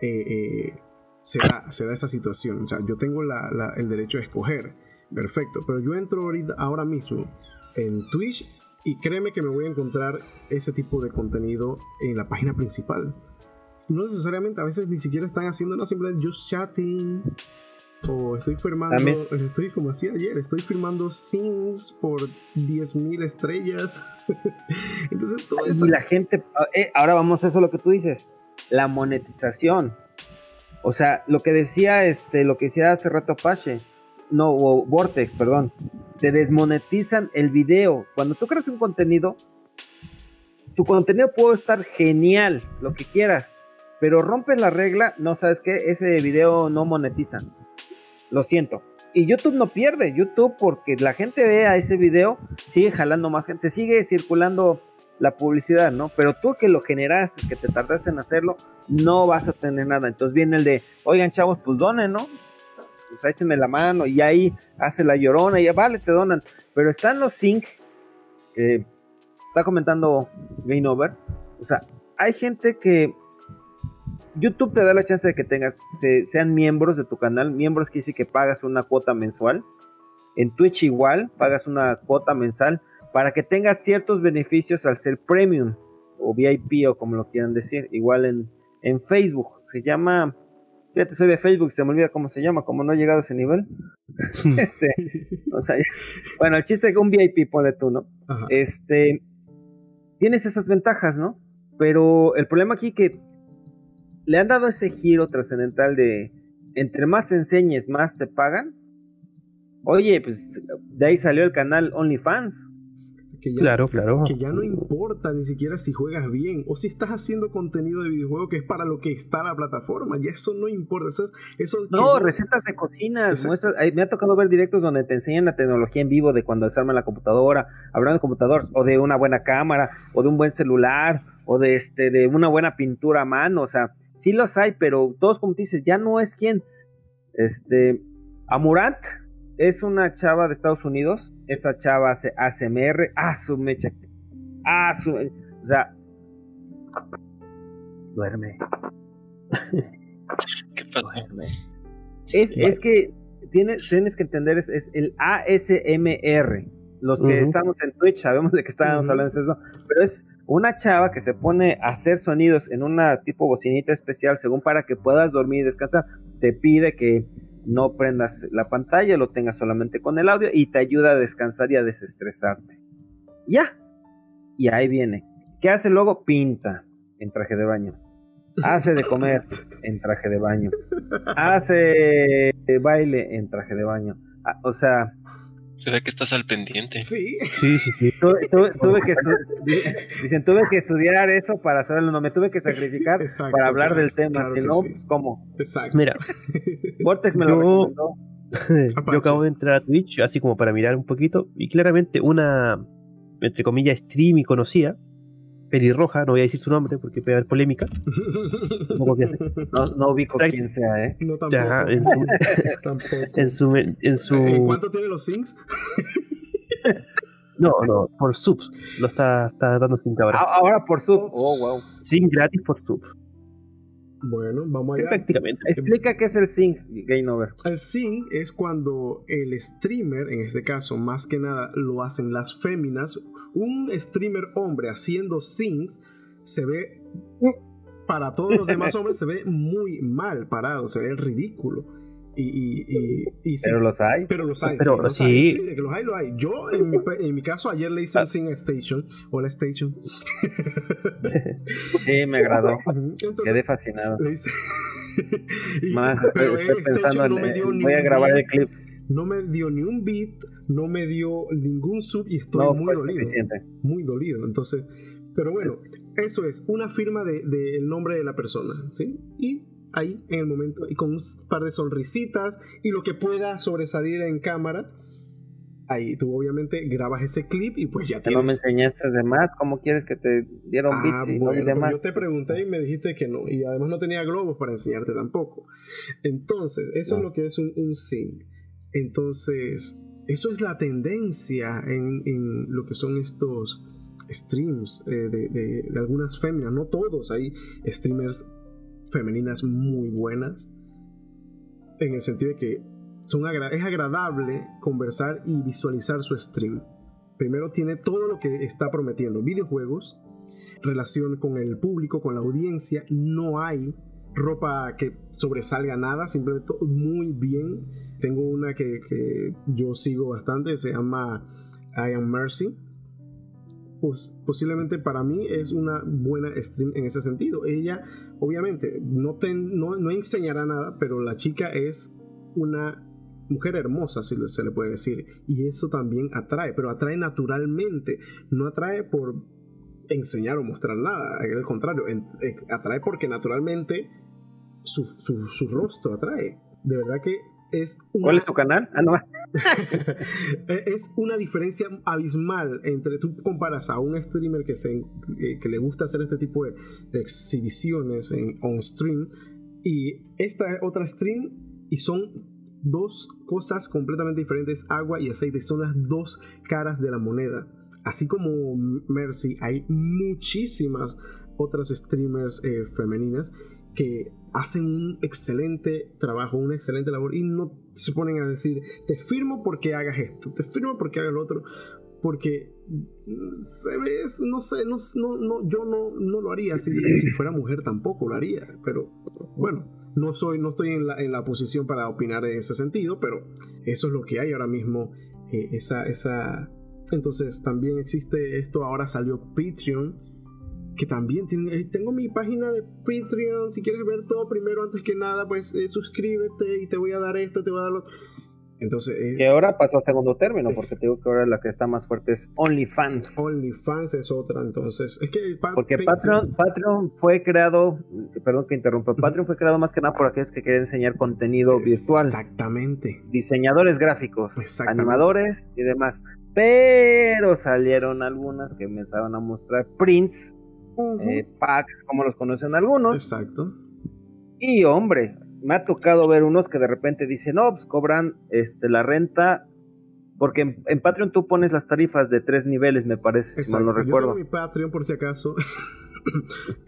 se da, se da esa situación. O sea, yo tengo el derecho a escoger. Perfecto. Pero yo entro ahorita, ahora mismo en Twitch y créeme que me voy a encontrar ese tipo de contenido en la página principal. No necesariamente, a veces ni siquiera están haciendo nada, simplemente just chatting. O estoy firmando, estoy como así ayer, estoy firmando scenes por 10.000 estrellas. Entonces todo eso. Y la gente, eh, ahora vamos a eso lo que tú dices, la monetización. O sea, lo que decía este, lo que decía hace rato Apache, no, o Vortex, perdón, te desmonetizan el video. Cuando tú creas un contenido, tu contenido puede estar genial, lo que quieras, pero rompes la regla, no sabes qué, ese video no monetizan. Lo siento. Y YouTube no pierde, YouTube porque la gente ve a ese video, sigue jalando más gente, se sigue circulando la publicidad, ¿no? Pero tú que lo generaste, que te tardaste en hacerlo, no vas a tener nada. Entonces viene el de, oigan chavos, pues donen, ¿no? sea, échenme la mano y ahí hace la llorona y ya vale, te donan. Pero están los sync que está comentando Game Over. O sea, hay gente que YouTube te da la chance de que tengas, sean miembros de tu canal, miembros que dice que pagas una cuota mensual. En Twitch igual, pagas una cuota mensal para que tengas ciertos beneficios al ser premium o VIP o como lo quieran decir. Igual en, en Facebook, se llama, fíjate, soy de Facebook, se me olvida cómo se llama, como no he llegado a ese nivel. este, o sea, bueno, el chiste es que un VIP, pone tú, ¿no? Este, tienes esas ventajas, ¿no? Pero el problema aquí que le han dado ese giro trascendental de entre más enseñes, más te pagan. Oye, pues de ahí salió el canal OnlyFans. Que ya, claro, claro. Que ya no importa ni siquiera si juegas bien o si estás haciendo contenido de videojuego que es para lo que está la plataforma. Ya eso no importa. Eso, eso no, recetas de cocina. Muestras, me ha tocado ver directos donde te enseñan la tecnología en vivo de cuando desarman la computadora, hablando de computadores, o de una buena cámara, o de un buen celular, o de, este, de una buena pintura a mano. O sea, sí los hay, pero todos como tú dices, ya no es quien. Este, Amurant es una chava de Estados Unidos. Esa chava hace ASMR. Ah, su mecha. Ah, su. O sea. Duerme. ¿Qué pasa? Es, es que tienes, tienes que entender, es, es el ASMR. Los que estamos en Twitch sabemos de que estábamos hablando de eso, pero es una chava que se pone a hacer sonidos en una tipo bocinita especial, según para que puedas dormir y descansar, te pide que no prendas la pantalla, lo tengas solamente con el audio y te ayuda a descansar y a desestresarte. Ya. Y ahí viene. ¿Qué hace luego? Pinta en traje de baño. Hace de comer en traje de baño. Hace baile en traje de baño. Ah, o sea, se ve que estás al pendiente. Sí. Sí, sí, sí. tuve que dicen, tuve que estudiar eso para saberlo. No, me tuve que sacrificar para hablar del tema. si no, pues, ¿cómo? Exacto. Mira. Vortex me lo recomendó. Yo acabo de entrar a Twitch, así como para mirar un poquito, y claramente una, entre comillas, stream y conocida, pelirroja, no voy a decir su nombre porque puede haber polémica. no, no ubico quién sea, ¿eh? No, tampoco. en, su, en, su, en su... ¿En cuánto tiene los syncs? no, no, por subs. Lo está, está dando sin ahora. Ahora por sub. Oh, wow. Sin gratis por subs. Bueno, vamos allá. Prácticamente. Explica qué es el sync, Game Over. El sync es cuando el streamer, en este caso, más que nada lo hacen las féminas. Un streamer hombre haciendo syncs se ve, para todos los demás hombres, se ve muy mal parado, se ve ridículo. Y, y, y, pero los hay. Pero los hay. Pero, sí, Hay. sí, de que los hay, los hay. Yo, en mi, en mi caso, ayer le hice un Sync Station. Hola, Station. sí, me agradó. Entonces, Quedé fascinado. Le hice... Más, estoy, estoy pensando en. No voy a grabar el clip. No me dio ni un beat, no me dio ningún sub y estoy no, muy dolido. Suficiente. Muy dolido. Entonces, pero bueno, eso es una firma del de, nombre de la persona, ¿sí? Y ahí en el momento, y con un par de sonrisitas y lo que pueda sobresalir en cámara, ahí tú obviamente grabas ese clip y pues ya tienes... no me enseñaste de más, ¿cómo quieres que te diera un ah, beat? bueno, no pues yo te pregunté y me dijiste que no, y además no tenía globos para enseñarte tampoco. Entonces, eso no. es lo que es un, un sync. Entonces, eso es la tendencia en, en lo que son estos streams eh, de, de, de, algunas féminas, no todos, hay streamers femeninas muy buenas, en el sentido de que son es agradable conversar y visualizar su stream. Primero tiene todo lo que está prometiendo, videojuegos, relación con el público, con la audiencia, no hay ropa que sobresalga nada, simplemente muy bien. Tengo una que yo sigo bastante, se llama I Am Mercy pues posiblemente para mí es una buena stream en ese sentido. Ella, obviamente, no, te, no, no enseñará nada, pero la chica es una mujer hermosa, si se le puede decir. Y eso también atrae, pero atrae naturalmente. No atrae por enseñar o mostrar nada. Al contrario, atrae porque naturalmente su, su, su rostro atrae. De verdad que es una... ¿Cuál es tu canal? Ah, no. es una diferencia abismal entre tú comparas a un streamer que, se, que le gusta hacer este tipo de, de exhibiciones en on stream y esta otra stream y son dos cosas completamente diferentes, agua y aceite, son las dos caras de la moneda. Así como Mercy, hay muchísimas otras streamers eh, femeninas que hacen un excelente trabajo, una excelente labor y no se ponen a decir, te firmo porque hagas esto, te firmo porque hagas lo otro, porque mm, se ve, no sé, no, no, yo no, no lo haría, si, fuera mujer tampoco lo haría, pero bueno, no, soy, no estoy en la, en la posición para opinar en ese sentido, pero eso es lo que hay ahora mismo, eh, esa, esa... Entonces también existe esto, ahora salió Patreon, que también tiene, eh, tengo mi página de Patreon, si quieres ver todo primero antes que nada, pues eh, suscríbete y te voy a dar esto, te voy a dar lo entonces. Eh, que ahora pasó a segundo término, porque te digo que ahora la que está más fuerte es OnlyFans. OnlyFans es otra, entonces. Es que. porque Patreon, Patreon fue creado, perdón que interrumpa, Patreon fue creado más que nada por aquellos que quieren enseñar contenido virtual. Exactamente. Diseñadores gráficos, animadores y demás. Pero salieron algunas que empezaron a mostrar prints, eh, packs, como los conocen algunos. Exacto. Y hombre, me ha tocado ver unos que de repente dicen, no, pues cobran este, la renta, porque en, Patreon tú pones las tarifas de tres niveles, me parece, si mal no recuerdo. Yo mi Patreon por si acaso.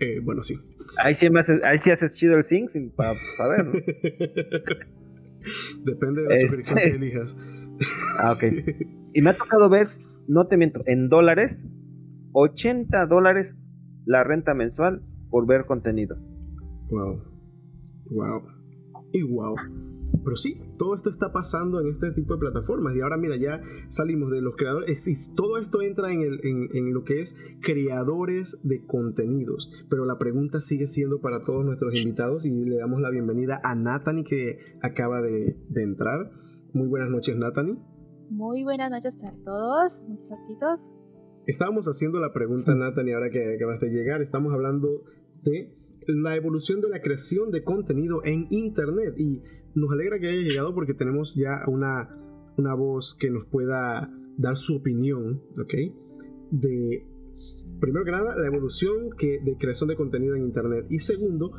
Eh, bueno, sí. Ahí sí, haces, ahí sí haces chido el sync para saber. Depende de la suscripción que este elijas. ah, ok. Y me ha tocado ver, no te miento, en dólares, 80 dólares la renta mensual por ver contenido. Wow. Wow y wow. Pero sí, todo esto está pasando en este tipo de plataformas. Y ahora mira, ya salimos de los creadores. todo esto entra en, el, en, lo que es creadores de contenidos. Pero la pregunta sigue siendo para todos nuestros invitados. Y le damos la bienvenida a Nathanie que acaba de, entrar. Muy buenas noches, Nathanie. Muy buenas noches para todos, muchachitos. Estábamos haciendo la pregunta, Nathanie, ahora que acabas de llegar. Estamos hablando de la evolución de la creación de contenido en Internet. Y nos alegra que haya llegado porque tenemos ya una, una voz que nos pueda dar su opinión, ¿ok? De, primero que nada, la evolución que, de creación de contenido en Internet. Y segundo,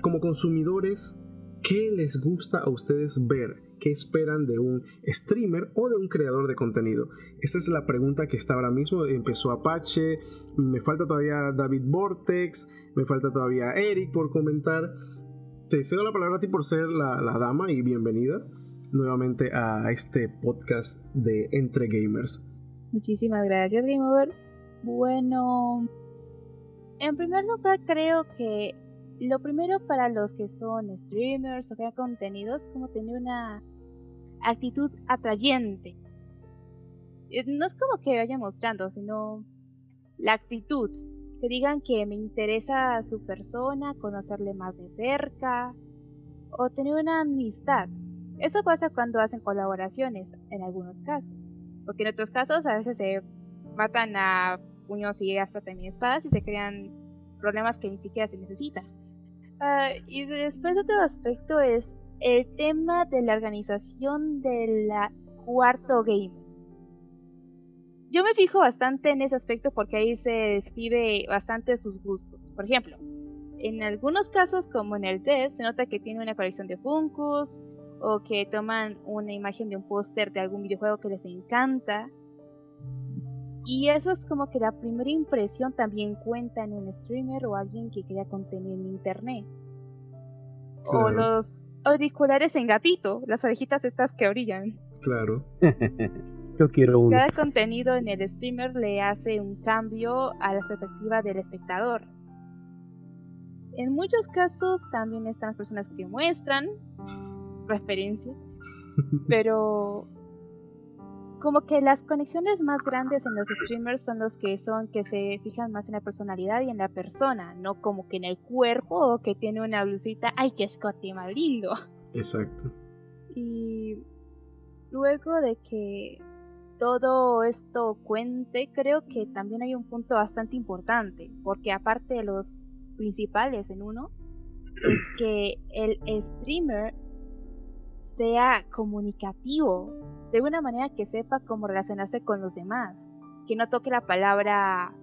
como consumidores, ¿qué les gusta a ustedes ver? Qué esperan de un streamer o de un creador de contenido. Esa es la pregunta que está ahora mismo. Empezó Apache, me falta todavía David Vortex, me falta todavía Eric por comentar. Te cedo la palabra a ti por ser la, dama y bienvenida nuevamente a este podcast de Entre Gamers. Muchísimas gracias, Game Over. Bueno, en primer lugar creo que lo primero para los que son streamers o crean contenidos como tener una actitud atrayente. No es como que vaya mostrando, sino la actitud. Que digan que me interesa su persona, conocerle más de cerca o tener una amistad. Eso pasa cuando hacen colaboraciones, en algunos casos. Porque en otros casos a veces se matan a puños y hasta también espadas y se crean problemas que ni siquiera se necesitan. Ah, y después otro aspecto es el tema de la organización del cuarto game. Yo me fijo bastante en ese aspecto porque ahí se describe bastante sus gustos. Por ejemplo, en algunos casos como en el Dead se nota que tiene una colección de Funkus o que toman una imagen de un póster de algún videojuego que les encanta. Y eso es como que la primera impresión también cuenta en un streamer o alguien que crea contenido en internet. O los auriculares en gatito, las orejitas estas que brillan. Claro. Yo quiero uno. Cada contenido en el streamer le hace un cambio a la perspectiva del espectador. En muchos casos también están las personas que muestran referencias, pero como que las conexiones más grandes en los streamers son los que son que se fijan más en la personalidad y en la persona, no como que en el cuerpo o que tiene una blusita, ay que Scotty más lindo. Exacto. Y luego de que todo esto cuente, creo que también hay un punto bastante importante, porque aparte de los principales en uno, es que el streamer sea comunicativo, de una manera que sepa cómo relacionarse con los demás, que no toque la palabra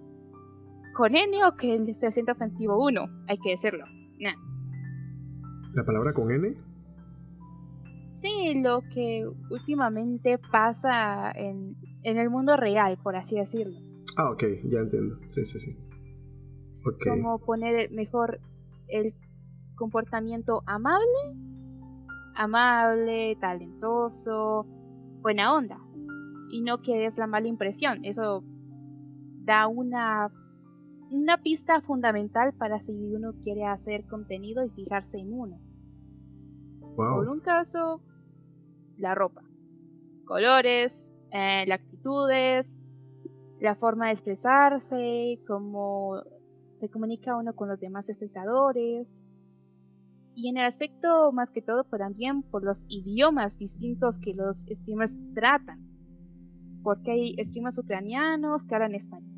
con N o que se sienta ofensivo uno, hay que decirlo. ¿La palabra con N? Sí, lo que últimamente pasa en, en el mundo real, por así decirlo. Ah, ok, ya entiendo. Sí, sí, sí. Ok. Como poner mejor el comportamiento amable, amable, talentoso, buena onda. Y no que es la mala impresión. Eso da una, una pista fundamental para si uno quiere hacer contenido y fijarse en uno. Por un caso, la ropa, colores, eh, las actitudes, la forma de expresarse, cómo se comunica uno con los demás espectadores. Y en el aspecto más que todo, pues también por los idiomas distintos que los streamers tratan. Porque hay streamers ucranianos que hablan español,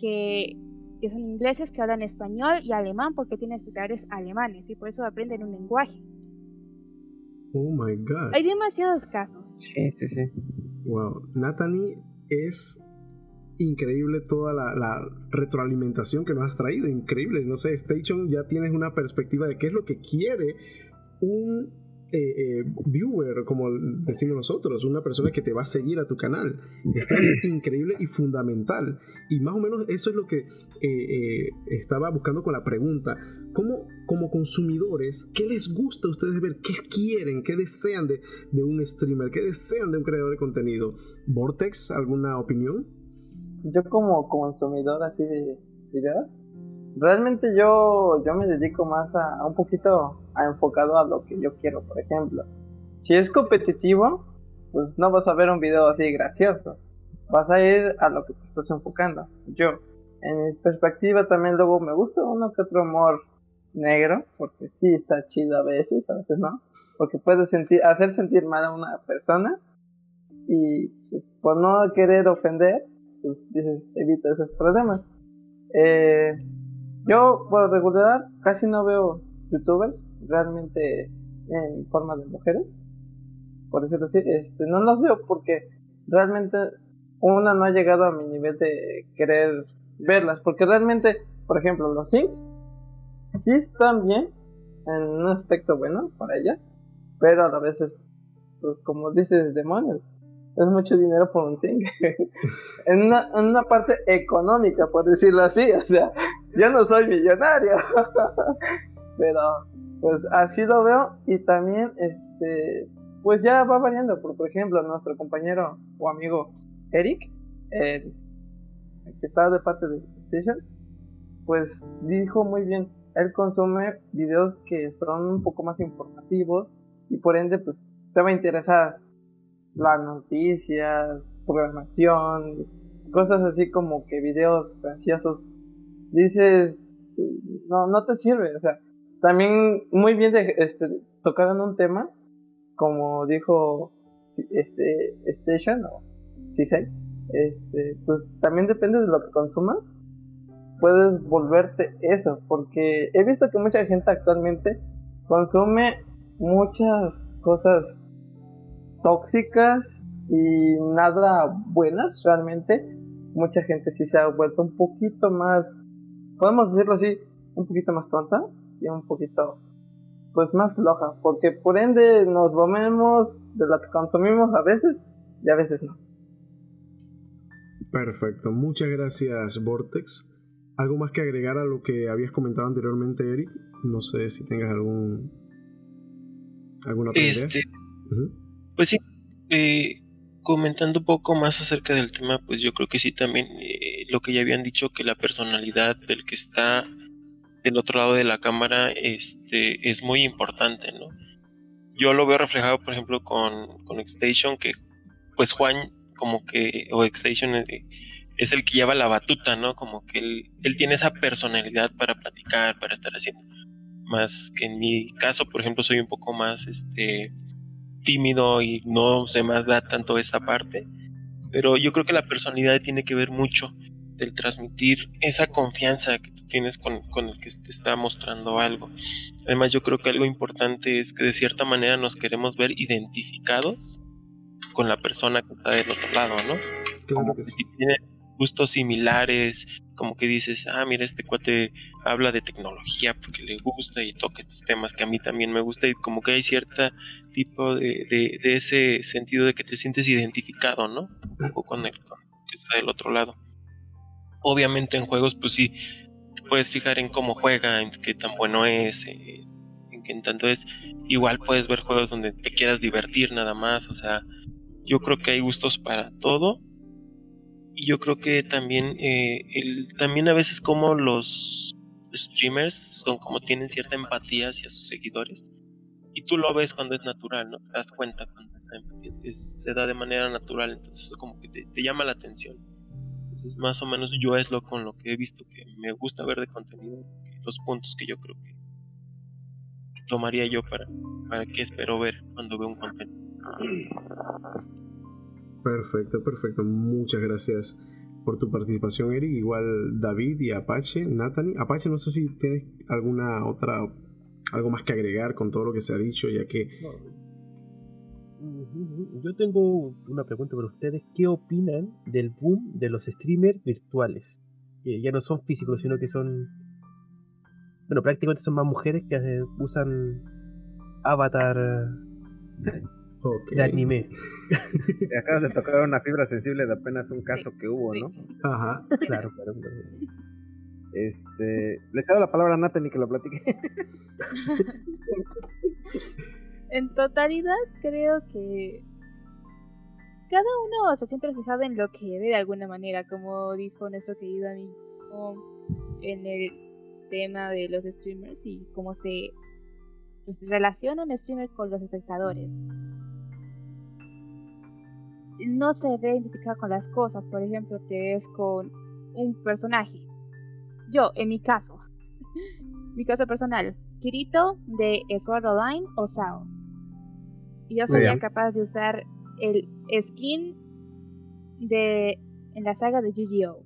que, que son ingleses que hablan español y alemán porque tienen espectadores alemanes y por eso aprenden un lenguaje. Oh my god. Hay demasiados casos. Sí, sí, sí. Wow. Nathanie es increíble toda la, la retroalimentación que nos has traído. Increíble. No sé, Station ya tienes una perspectiva de qué es lo que quiere un eh, eh, viewer, como decimos nosotros, una persona que te va a seguir a tu canal. Esto es increíble y fundamental. Y más o menos eso es lo que eh, estaba buscando con la pregunta. ¿Cómo, como consumidores, qué les gusta a ustedes ver? ¿Qué quieren? ¿Qué desean de, de un streamer? ¿Qué desean de un creador de contenido? ¿Vortex, alguna opinión? Yo como consumidor así de videos, realmente yo, yo me dedico más a, un poquito a enfocado a lo que yo quiero, por ejemplo. Si es competitivo, pues no vas a ver un video así gracioso. Vas a ir a lo que te estás enfocando. Yo, en mi perspectiva también luego me gusta uno que otro humor negro, porque sí está chido a veces, a veces no. Porque puede sentir, hacer sentir mal a una persona y pues, por no querer ofender, pues dices, evita esos problemas. Eh, yo, por regular, casi no veo youtubers realmente en forma de mujeres. Por decirlo así, este, no los veo porque realmente una no ha llegado a mi nivel de querer verlas. Porque realmente, por ejemplo, los Sims sí están bien en un aspecto bueno para ella, pero a la vez es, pues como dices, demonios. Es mucho dinero por un Sim. en, una, en una parte económica, por decirlo así. O sea, yo no soy millonario. pero pues así lo veo y también este pues ya va variando por, por ejemplo nuestro compañero o amigo Eric que está de parte de Station pues dijo muy bien él consume videos que son un poco más informativos y por ende pues te va a interesar las noticias programación cosas así como que videos graciosos. Dices no no te sirve o sea también muy bien de, este, tocaron un tema, como dijo este Station o C6, este, pues también depende de lo que consumas, puedes volverte eso, porque he visto que mucha gente actualmente consume muchas cosas tóxicas y nada buenas realmente. Mucha gente sí se ha vuelto un poquito más, podemos decirlo así, un poquito más tonta y un poquito pues más floja, porque por ende nos volvemos de lo que consumimos a veces y a veces no. Perfecto, muchas gracias Vortex. ¿Algo más que agregar a lo que habías comentado anteriormente, Eric? No sé si tengas algún alguna otra idea. Este, Ujú. Pues sí, eh, comentando un poco más acerca del tema, pues yo creo que sí también eh, lo que ya habían dicho que la personalidad del que está del otro lado de la cámara este es muy importante, ¿no? Yo lo veo reflejado, por ejemplo, con, con Xstation, que pues Juan como que, o Xstation eh, es el que lleva la batuta, ¿no? Como que él, él tiene esa personalidad para platicar, para estar haciendo. Más que en mi caso, por ejemplo, soy un poco más este tímido y no se más da tanto esa parte. Pero yo creo que la personalidad tiene que ver mucho del transmitir esa confianza que tú tienes con, con, el que te está mostrando algo. Además, yo creo que algo importante es que de cierta manera nos queremos ver identificados con la persona que está del otro lado, ¿no? Claro Como que que sí. si tiene gustos similares como que dices, ah, mira, este cuate habla de tecnología porque le gusta y toca estos temas que a mí también me gusta y como que hay cierta tipo de, de, ese sentido de que te sientes identificado, ¿no? Un poco con el que está del otro lado. Obviamente en juegos, pues sí, te puedes fijar en cómo juega, en qué tan bueno es, eh, en qué tanto es. Igual puedes ver juegos donde te quieras divertir nada más, o sea, yo creo que hay gustos para todo y yo creo que también, eh, el, también a veces como los streamers son como tienen cierta empatía hacia sus seguidores. Y tú lo ves cuando es natural, ¿no? Te das cuenta cuando esa empatía se da de manera natural, entonces eso como que te, llama la atención. Entonces más o menos yo es lo con lo que he visto que me gusta ver de contenido, los puntos que yo creo que, tomaría yo para, para qué espero ver cuando veo un contenido. Perfecto, perfecto. Muchas gracias por tu participación, Eric. Igual David y Apache, Nathanie. Apache, no sé si tienes alguna otra, algo más que agregar con todo lo que se ha dicho, ya que... Yo tengo una pregunta para ustedes. ¿Qué opinan del boom de los streamers virtuales? Que ya no son físicos, sino que son... Bueno, prácticamente son más mujeres que usan avatar de anime. Acabas de tocar una fibra sensible de apenas un caso que hubo, ¿no? Ajá. Claro, claro. Este, le cedo la palabra a Nathan y que lo platique. en totalidad creo que cada uno se siente reflejado en lo que ve de alguna manera, como dijo nuestro querido amigo en el tema de los streamers y cómo se relaciona un streamer con los espectadores no se ve identificado con las cosas. Por ejemplo, te ves con un personaje. Yo, en mi caso, mi caso personal, Kirito de Sword Online o Sao. Y yo sería capaz de usar el skin de en la saga de GGO.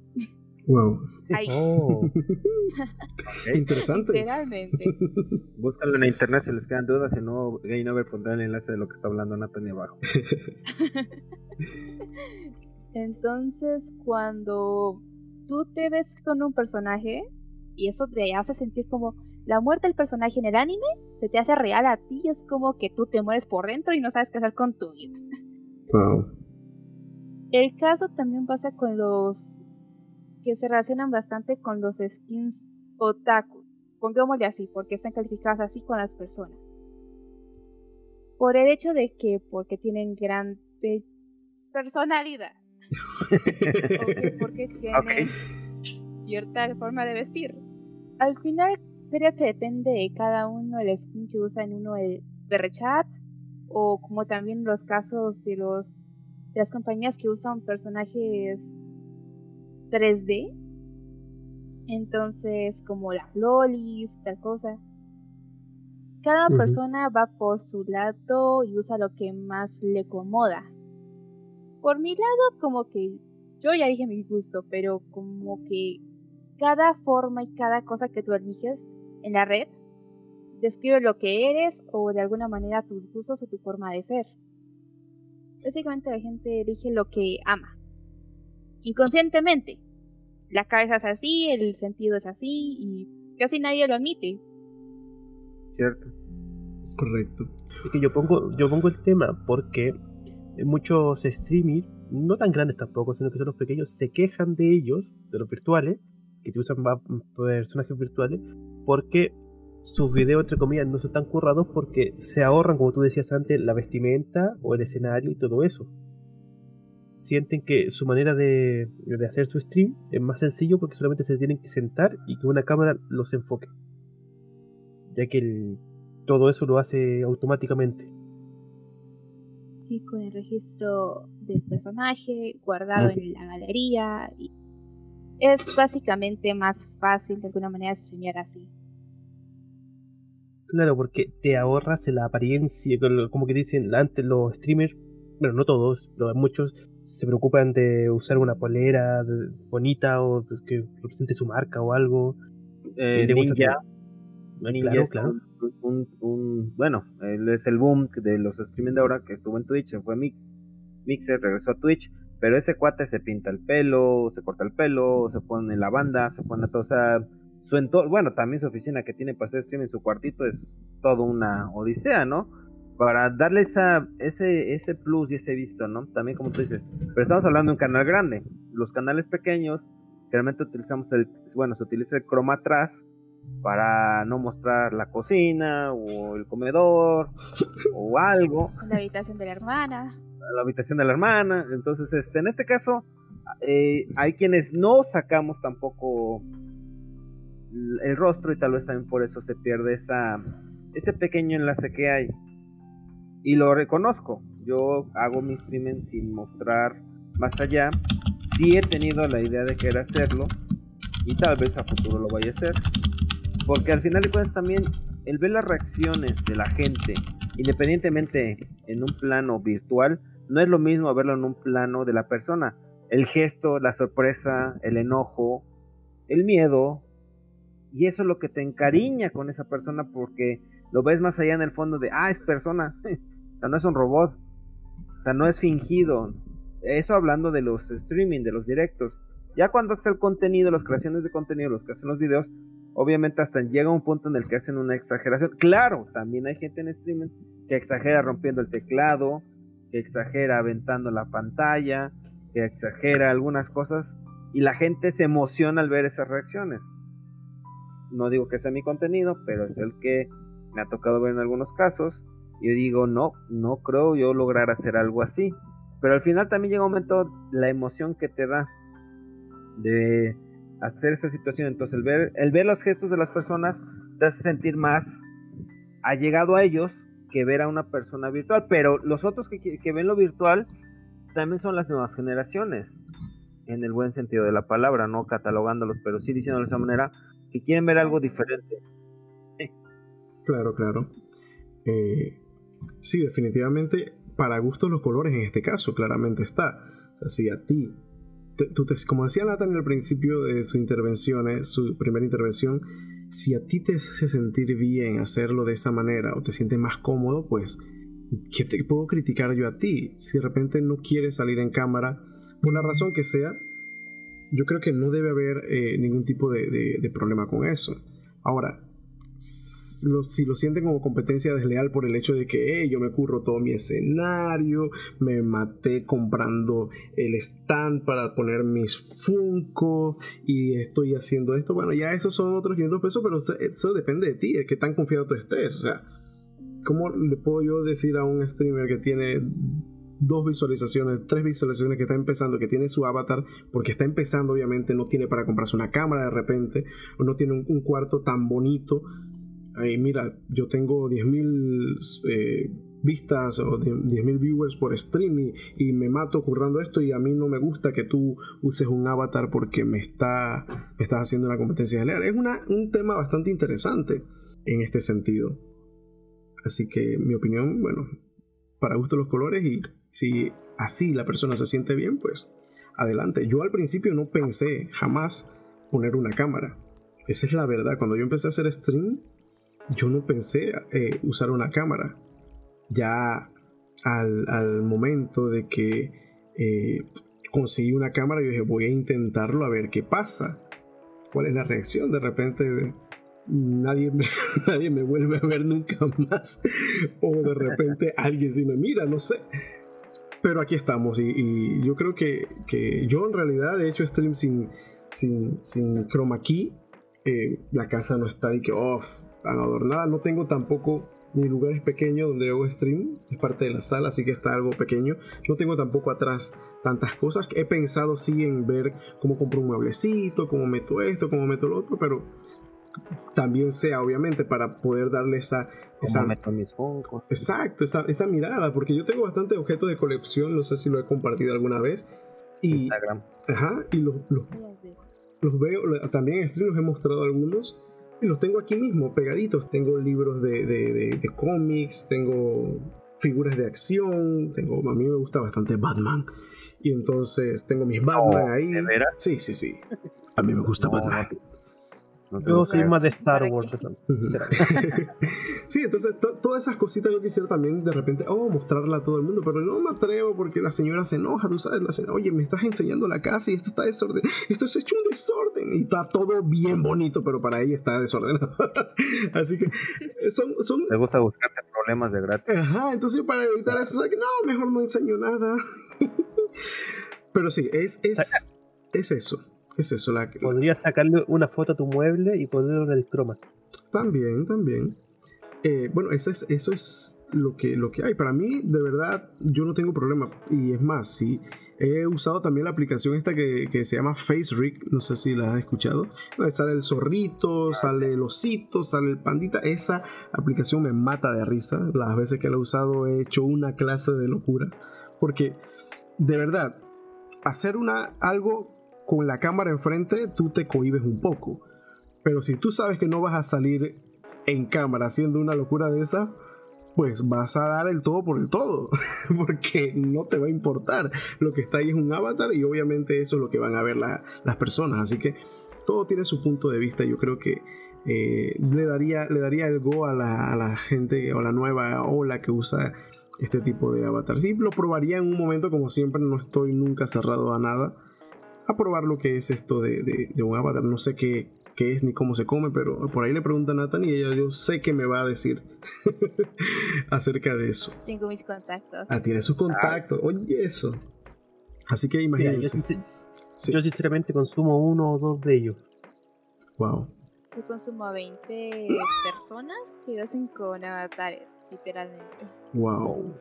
Wow. Oh. Interesante. Literalmente. Búscalo en internet si les quedan dudas, si no, Game Over pondrá el enlace de lo que está hablando Nathan abajo. Entonces, cuando tú te ves con un personaje y eso te hace sentir como la muerte del personaje en el anime, se te hace real a ti, es como que tú te mueres por dentro y no sabes qué hacer con tu vida. Wow. El caso también pasa con los que se relacionan bastante con los skins otaku. Pongámosle así, porque están calificadas así con las personas. Por el hecho de que, porque tienen gran personalidad. porque tienen cierta forma de vestir. Al final, creo que depende de cada uno el skin que usa en uno el berrechat o como también los casos de los de las compañías que usan personajes 3D. Entonces, como las lolis, tal cosa. Cada persona va por su lado y usa lo que más le acomoda. Por mi lado, como que yo ya dije mi gusto, pero como que cada forma y cada cosa que tú eliges en la red describe lo que eres o de alguna manera tus gustos o tu forma de ser. Básicamente la gente elige lo que ama inconscientemente. La cabeza es así, el sentido es así y casi nadie lo admite. Cierto. Correcto. Es que yo pongo, yo pongo el tema porque muchos streamers, no tan grandes tampoco, sino que son los pequeños, se quejan de ellos, de los virtuales, que te usan personajes virtuales, porque sus videos, entre comillas, no son tan currados porque se ahorran, como tú decías antes, la vestimenta o el escenario y todo eso sienten que su manera de, hacer su stream es más sencillo porque solamente se tienen que sentar y que una cámara los enfoque. Ya que todo eso lo hace automáticamente. Y con el registro del personaje guardado en la galería. es básicamente más fácil de alguna manera streamear así. Claro, porque te ahorras la apariencia, como que dicen antes los streamers, bueno, no todos, pero muchos se preocupan de usar una polera bonita o que represente su marca o algo. Eh, Ninja, Ninja claro, Un, bueno, él es el boom de los streaming de ahora que estuvo en Twitch, se fue Mix, Mixer, regresó a Twitch, Pero ese cuate se pinta el pelo, se corta el pelo, se pone la banda, se pone todo, o sea, su entorno, bueno, también su oficina que tiene para hacer stream en su cuartito es todo una odisea, ¿no? Para darle esa, ese, ese plus y ese visto, ¿no? También como tú dices, pero estamos hablando de un canal grande. Los canales pequeños, generalmente utilizamos el, bueno, se utiliza el chroma atrás para no mostrar la cocina o el comedor o algo. La habitación de la hermana. La habitación de la hermana. Entonces, este, en este caso, eh, hay quienes no sacamos tampoco el rostro y tal vez también por eso se pierde esa, ese pequeño enlace que hay. Y lo reconozco, yo hago mis streaming sin mostrar más allá. Sí he tenido la idea de querer hacerlo y tal vez a futuro lo vaya a hacer. Porque al final de cuentas también el ver las reacciones de la gente, independientemente en un plano virtual, no es lo mismo verlo en un plano de la persona. El gesto, la sorpresa, el enojo, el miedo, y eso es lo que te encariña con esa persona porque lo ves más allá en el fondo de, ah, es persona, o sea, no es un robot, o sea, no es fingido. Eso hablando de los streaming, de los directos. Ya cuando hace el contenido, las creaciones de contenido, los que hacen los videos, obviamente hasta llega un punto en el que hacen una exageración. Claro, también hay gente en streaming que exagera rompiendo el teclado, que exagera aventando la pantalla, que exagera algunas cosas y la gente se emociona al ver esas reacciones. No digo que sea mi contenido, pero es el que me ha tocado ver en algunos casos. Yo digo, no, no creo yo lograr hacer algo así. Pero al final también llega un momento la emoción que te da de hacer esa situación. Entonces el ver, el ver los gestos de las personas te hace sentir más allegado a ellos que ver a una persona virtual. Pero los otros que, que ven lo virtual también son las nuevas generaciones. En el buen sentido de la palabra, no catalogándolos, pero sí diciendo de esa manera, que quieren ver algo diferente. Claro, claro. Eh, sí, definitivamente, para gustos los colores en este caso, claramente está. Si a ti, tú te, como decía Nathan al principio de su intervención, eh, su primera intervención, si a ti te hace sentir bien hacerlo de esa manera o te sientes más cómodo, pues, ¿qué te puedo criticar yo a ti? Si de repente no quieres salir en cámara, por la razón que sea, yo creo que no debe haber eh, ningún tipo de, problema con eso. Ahora, si lo sienten como competencia desleal por el hecho de que yo me curro todo mi escenario, me maté comprando el stand para poner mis Funko y estoy haciendo esto, bueno, ya esos son otros 500 pesos, pero eso depende de ti, de qué tan confiado tú estés. O sea, ¿cómo le puedo yo decir a un streamer que tiene dos visualizaciones, tres visualizaciones que está empezando, que tiene su avatar, porque está empezando, obviamente, no tiene para comprarse una cámara de repente, o no tiene un, cuarto tan bonito. Ahí, mira, yo tengo 10.000 eh, vistas o 10.000 viewers por stream y, me mato currando esto y a mí no me gusta que tú uses un avatar porque me, está, me estás haciendo una competencia de leer. Es un tema bastante interesante en este sentido. Así que mi opinión, bueno, para gusto los colores y si así la persona se siente bien, pues adelante. Yo al principio no pensé jamás poner una cámara. Esa es la verdad. Cuando yo empecé a hacer stream, yo no pensé eh, usar una cámara. Ya al, momento de que eh, conseguí una cámara, yo dije, voy a intentarlo a ver qué pasa. ¿Cuál es la reacción? De repente nadie me, nadie me vuelve a ver nunca más. O de repente alguien sí me mira, no sé. Pero aquí estamos y, yo creo que, yo en realidad he hecho stream sin, sin, sin chroma key. Eh, la casa no está y que, oh, tan adornada. No tengo tampoco, mi lugar es pequeño donde hago stream, es parte de la sala, así que está algo pequeño. No tengo tampoco atrás tantas cosas. He pensado sí en ver cómo compro un mueblecito, cómo meto esto, cómo meto lo otro, pero también sea obviamente para poder darle esa esa exacto esa, esa, mirada porque yo tengo bastante objetos de colección no sé si lo he compartido alguna vez y Instagram. ajá y los, los, los, veo también en stream los he mostrado algunos y los tengo aquí mismo pegaditos. Tengo libros de, de, de, cómics tengo figuras de acción tengo a mí me gusta bastante Batman. Y entonces tengo mis Batman ahí. ¿de veras? sí sí sí. A mí me gusta Batman. No te Yo soy más de Star ¿Para Wars. sí, entonces to- todas esas cositas yo quisiera también de repente, oh, mostrarla a todo el mundo, pero no me atrevo porque la señora se enoja, tú sabes, la señora, oye, me estás enseñando la casa y esto está desorden, esto es hecho un desorden y está todo bien bonito, pero para ella está desordenado. Así que eh, son, son, Te gusta buscarte problemas de gratis. Ajá, entonces para evitar eso, o sea, que no, mejor no enseño nada. Pero sí, es, es, es eso. Es eso. La, la- Podrías sacarle una foto a tu mueble y ponerlo en el croma. también, también. Eh, bueno, eso es, eso es lo, que, lo que hay. Para mí, de verdad, yo no tengo problema. Y es más, sí. He usado también la aplicación esta que, que se llama FaceRig. No sé si la has escuchado. Donde sale el zorrito, sale el osito, sale el pandita. Esa aplicación me mata de risa. Las veces que la he usado he hecho una clase de locuras. Porque, de verdad, hacer una, algo con la cámara enfrente, tú te cohibes un poco. Pero si tú sabes que no vas a salir en cámara haciendo una locura de esa, pues vas a dar el todo por el todo. Porque no te va a importar. Lo que está ahí es un avatar y obviamente eso es lo que van a ver la- las personas. Así que todo tiene su punto de vista. Yo creo que eh, le, daría, le daría el go a la, a la gente o la nueva ola que usa este tipo de avatar. Sí, lo probaría en un momento, como siempre, no estoy nunca cerrado a nada. A probar lo que es esto de, de- de un avatar. No sé qué, qué es ni cómo se come, pero por ahí le pregunta a Nathan y ella yo sé que me va a decir acerca de eso. Tengo mis contactos. Ah, tiene su contacto. Oye, eso. Así que Mira, yo, imagínense. Sí. yo sinceramente consumo uno o dos de ellos. Wow. Yo consumo a 20 personas que hacen con avatares, literalmente. Wow.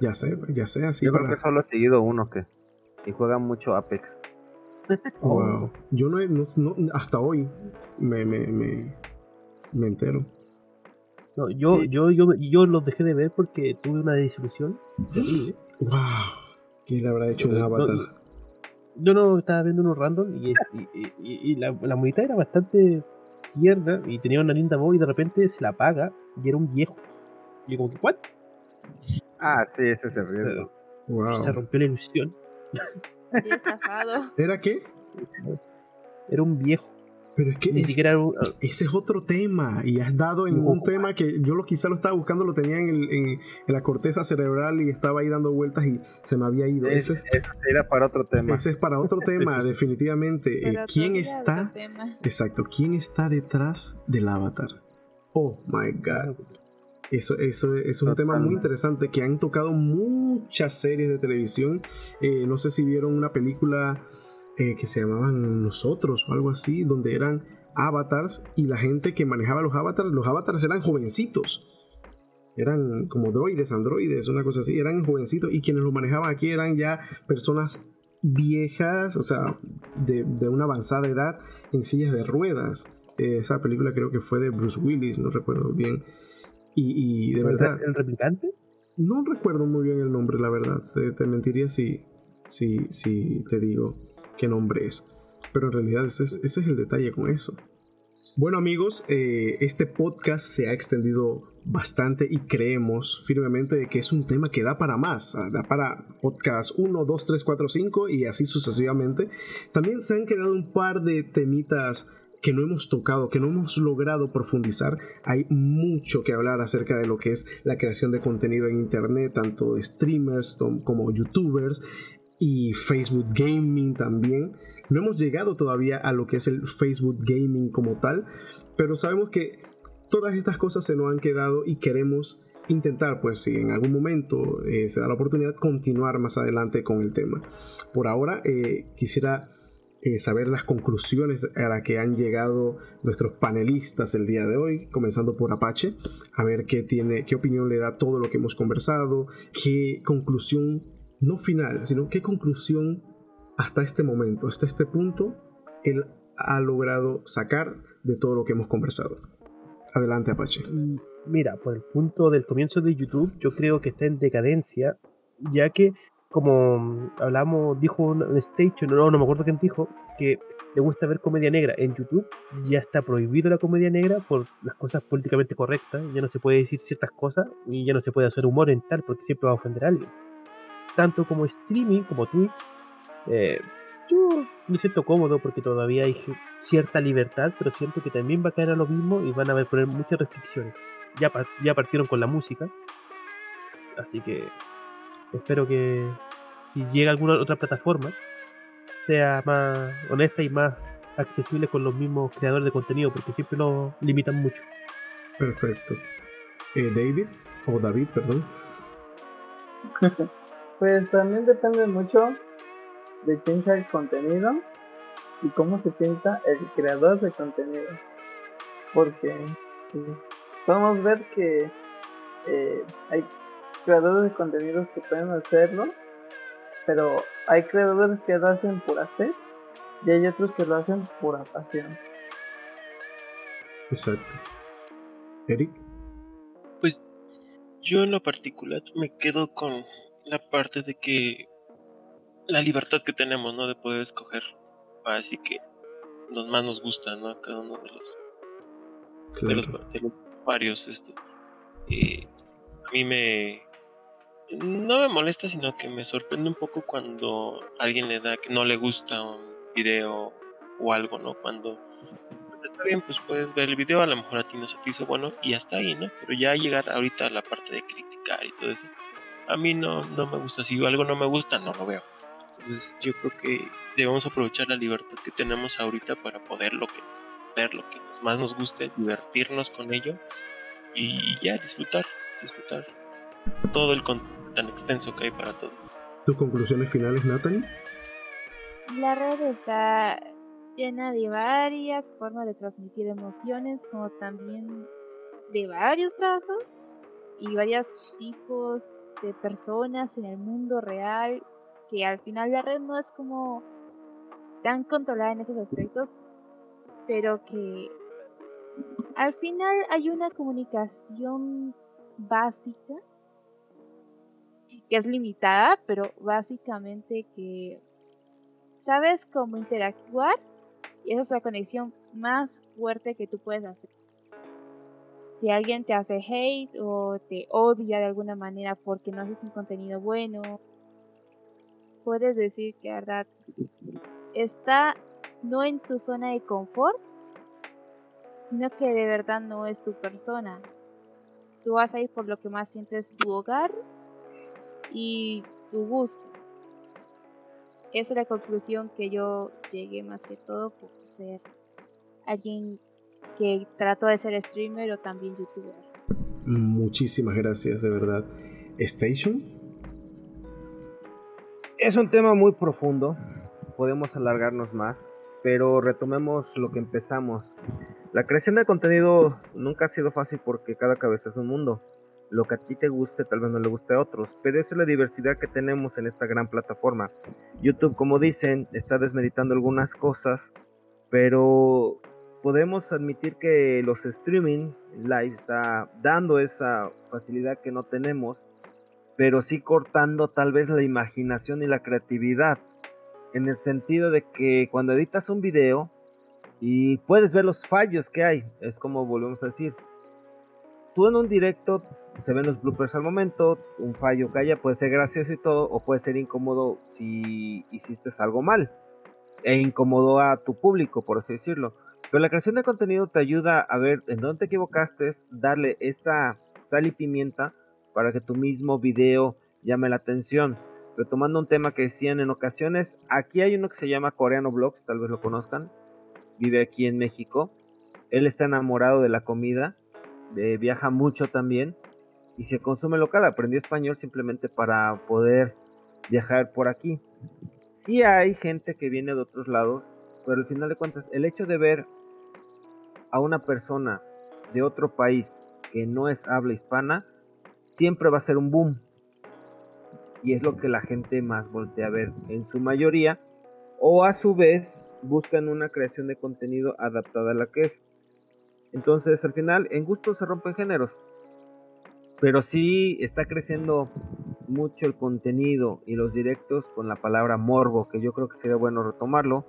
Ya sé, ya sé, así Yo creo que solo he seguido uno que. Y juega mucho Apex. Wow. Yo no, he- no- no- hasta hoy me, me, me, me entero. No, yo, Sí. yo, yo, yo los dejé de ver porque tuve una desilusión terrible. Wow. ¿Qué le habrá hecho un No, avatar? no. Yo no estaba viendo unos random y, y, y- y la, la monita era bastante tierna y tenía una linda voz y de repente se la apaga y era un viejo. Y yo como que, ¿what? Ah, sí, ese es el riesgo. Wow. Se rompió la ilusión. Estafado. ¿Era qué? Era un viejo. Pero es que Ni es- siquiera era un- ese es otro tema. Y has dado en un tema que yo lo quizá lo estaba buscando, lo tenía en, el- en- en la corteza cerebral y estaba ahí dando vueltas y se me había ido. Ese Ese, es, era para otro tema. ese es para otro tema, definitivamente. Eh, Pero ¿Quién está? Exacto, ¿quién está detrás del avatar? Oh my god. Eso, eso, es un tema muy interesante que han tocado muchas series de televisión. Eh, no sé si vieron una película eh, que se llamaban Nosotros o algo así, donde eran avatars y la gente que manejaba los avatars, los avatars eran jovencitos. Eran como droides, androides, una cosa así, eran jovencitos y quienes los manejaban aquí eran ya personas viejas, o sea, de, de una avanzada edad en sillas de ruedas. Eh, esa película creo que fue de Bruce Willis, no recuerdo bien. Y, y de ¿El, verdad, el replicante? no recuerdo muy bien el nombre, la verdad. Te, te mentiría si, si, si te digo qué nombre es. Pero en realidad ese es, ese es el detalle con eso. Bueno amigos, eh, este podcast se ha extendido bastante y creemos firmemente que es un tema que da para más, ah, da para podcast 1, 2, 3, 4, 5 y así sucesivamente. También se han quedado un par de temitas que no hemos tocado, que no hemos logrado profundizar. Hay mucho que hablar acerca de lo que es la creación de contenido en Internet, tanto streamers como youtubers y Facebook Gaming también. No hemos llegado todavía a lo que es el Facebook Gaming como tal, pero sabemos que todas estas cosas se nos han quedado y queremos intentar, pues si en algún momento eh, se da la oportunidad, continuar más adelante con el tema. Por ahora eh, quisiera eh, saber las conclusiones a las que han llegado nuestros panelistas el día de hoy, comenzando por Apache, a ver qué tiene, qué opinión le da todo lo que hemos conversado, qué conclusión, no final, sino qué conclusión hasta este momento, hasta este punto, él ha logrado sacar de todo lo que hemos conversado. Adelante, Apache. Mira, por el punto del comienzo de YouTube, yo creo que está en decadencia, ya que, como hablamos, dijo un stage, no, no me acuerdo quién dijo, que le gusta ver comedia negra en YouTube, ya está prohibido la comedia negra por las cosas políticamente correctas, ya no se puede decir ciertas cosas y ya no se puede hacer humor en tal porque siempre va a ofender a alguien. Tanto como streaming, como Twitch, eh, yo me siento cómodo porque todavía hay cierta libertad, pero siento que también va a caer a lo mismo y van a poner muchas restricciones. Ya, ya partieron con la música, así que espero que si llega alguna otra plataforma sea más honesta y más accesible con los mismos creadores de contenido, porque siempre lo limitan mucho. Perfecto. Eh, David, o David, perdón. pues también depende mucho de quién sea el contenido y cómo se sienta el creador de contenido. Porque pues, podemos ver que eh, hay creadores de contenidos que pueden hacerlo, pero hay creadores que lo hacen por hacer y hay otros que lo hacen por pasión. Exacto. Eric. Pues yo en lo particular me quedo con la parte de que la libertad que tenemos, ¿no? De poder escoger así que los más nos gusta, ¿no? Cada uno de los, de, los varios, este. Eh, a mí me no me molesta, sino que me sorprende un poco cuando alguien le da que no le gusta un video o algo, ¿no? Cuando está bien, pues puedes ver el video, a lo mejor a ti no se te hizo bueno y hasta ahí, ¿no? Pero ya llegar ahorita a la parte de criticar y todo eso, a mí no, no me gusta. Si algo no me gusta, no lo veo. Entonces yo creo que debemos aprovechar la libertad que tenemos ahorita para poder lo que, ver lo que más nos guste, divertirnos con ello y ya disfrutar, disfrutar todo el contenido tan extenso que hay para todos. ¿Tus conclusiones finales, Natalie? La red está llena de varias formas de transmitir emociones, como también de varios trabajos y varios tipos de personas en el mundo real, que al final la red no es como tan controlada en esos aspectos, pero que al final hay una comunicación básica que es limitada, pero básicamente que sabes cómo interactuar y esa es la conexión más fuerte que tú puedes hacer. Si alguien te hace hate o te odia de alguna manera porque no haces un contenido bueno, puedes decir que verdad está no en tu zona de confort, sino que de verdad no es tu persona. Tú vas a ir por lo que más sientes tu hogar y tu gusto. Esa es la conclusión que yo llegué más que todo por ser alguien que trató de ser streamer o también youtuber. Muchísimas gracias, de verdad. Station. Es un tema muy profundo, podemos alargarnos más, pero retomemos lo que empezamos. La creación de contenido nunca ha sido fácil porque cada cabeza es un mundo lo que a ti te guste tal vez no le guste a otros, pero esa es la diversidad que tenemos en esta gran plataforma. YouTube, como dicen, está desmeditando algunas cosas, pero podemos admitir que los streaming live está dando esa facilidad que no tenemos, pero sí cortando tal vez la imaginación y la creatividad, en el sentido de que cuando editas un video y puedes ver los fallos que hay, es como volvemos a decir, tú en un directo se ven los bloopers al momento, un fallo que haya puede ser gracioso y todo, o puede ser incómodo si hiciste algo mal, e incomodó a tu público, por así decirlo. Pero la creación de contenido te ayuda a ver en dónde te equivocaste, darle esa sal y pimienta para que tu mismo video llame la atención. Retomando un tema que decían en ocasiones, aquí hay uno que se llama Coreano Vlogs, tal vez lo conozcan, vive aquí en México. Él está enamorado de la comida, viaja mucho también y se consume local. Aprendió español simplemente para poder viajar por aquí. Sí hay gente que viene de otros lados, pero al final de cuentas el hecho de ver a una persona de otro país que no es habla hispana siempre va a ser un boom. Y es lo que la gente más voltea a ver en su mayoría. O a su vez buscan una creación de contenido adaptada a la que es. Entonces al final en gusto se rompen géneros. Pero sí está creciendo mucho el contenido y los directos con la palabra morbo, que yo creo que sería bueno retomarlo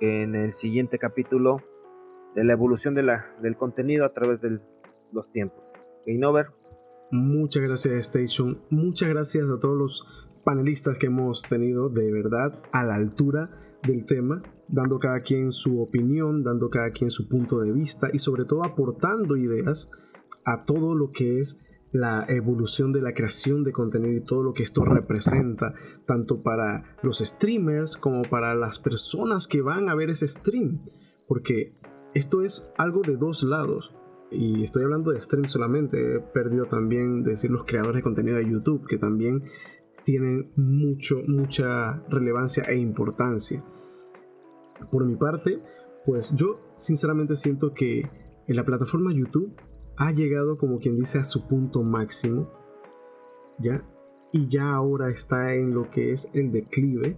en el siguiente capítulo de la evolución del contenido a través de los tiempos. Game Muchas gracias Station, muchas gracias a todos los panelistas que hemos tenido, de verdad a la altura del tema, dando cada quien su opinión, dando cada quien su punto de vista y sobre todo aportando ideas a todo lo que es la evolución de la creación de contenido y todo lo que esto representa, tanto para los streamers como para las personas que van a ver ese stream, porque esto es algo de dos lados. Y estoy hablando de stream solamente, he perdido también decir los creadores de contenido de YouTube, que también tienen mucho, mucha relevancia e importancia. Por mi parte, pues yo sinceramente siento que en la plataforma YouTube ha llegado como quien dice a su punto máximo, ¿ya? Y ya ahora está en lo que es el declive,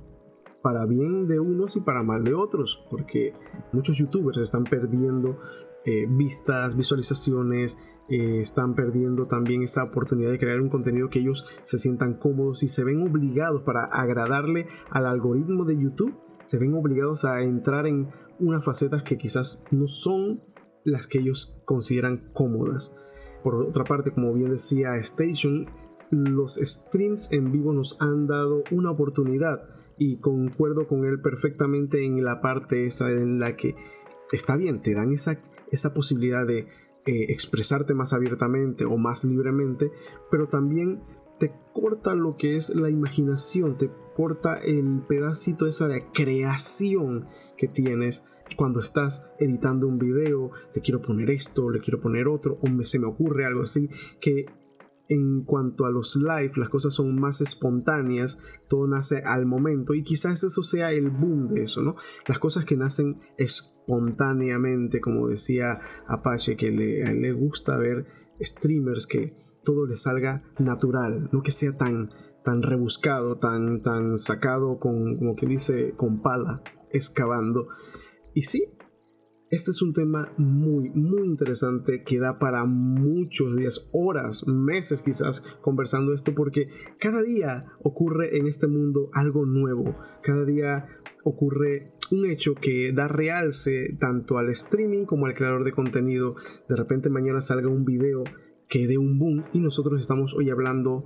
para bien de unos y para mal de otros, porque muchos youtubers están perdiendo eh, vistas, visualizaciones, eh, están perdiendo también esa oportunidad de crear un contenido que ellos se sientan cómodos y se ven obligados para agradarle al algoritmo de YouTube, se ven obligados a entrar en unas facetas que quizás no son las que ellos consideran cómodas. Por otra parte, como bien decía Station, los streams en vivo nos han dado una oportunidad y concuerdo con él perfectamente en la parte esa en la que está bien, te dan esa, esa posibilidad de eh, expresarte más abiertamente o más libremente, pero también te corta lo que es la imaginación, te corta el pedacito esa de creación que tienes cuando estás editando un video, le quiero poner esto, le quiero poner otro, o me, se me ocurre algo así, que en cuanto a los live, las cosas son más espontáneas, todo nace al momento y quizás eso sea el boom de eso, ¿no? Las cosas que nacen espontáneamente, como decía Apache, que le, gusta ver streamers que todo le salga natural, no que sea tan, tan rebuscado, tan, tan sacado con, como que dice, con pala, excavando. Y sí, este es un tema muy, muy interesante que da para muchos días, horas, meses quizás conversando esto porque cada día ocurre en este mundo algo nuevo. Cada día ocurre un hecho que da realce tanto al streaming como al creador de contenido. De repente mañana salga un video que dé un boom y nosotros estamos hoy hablando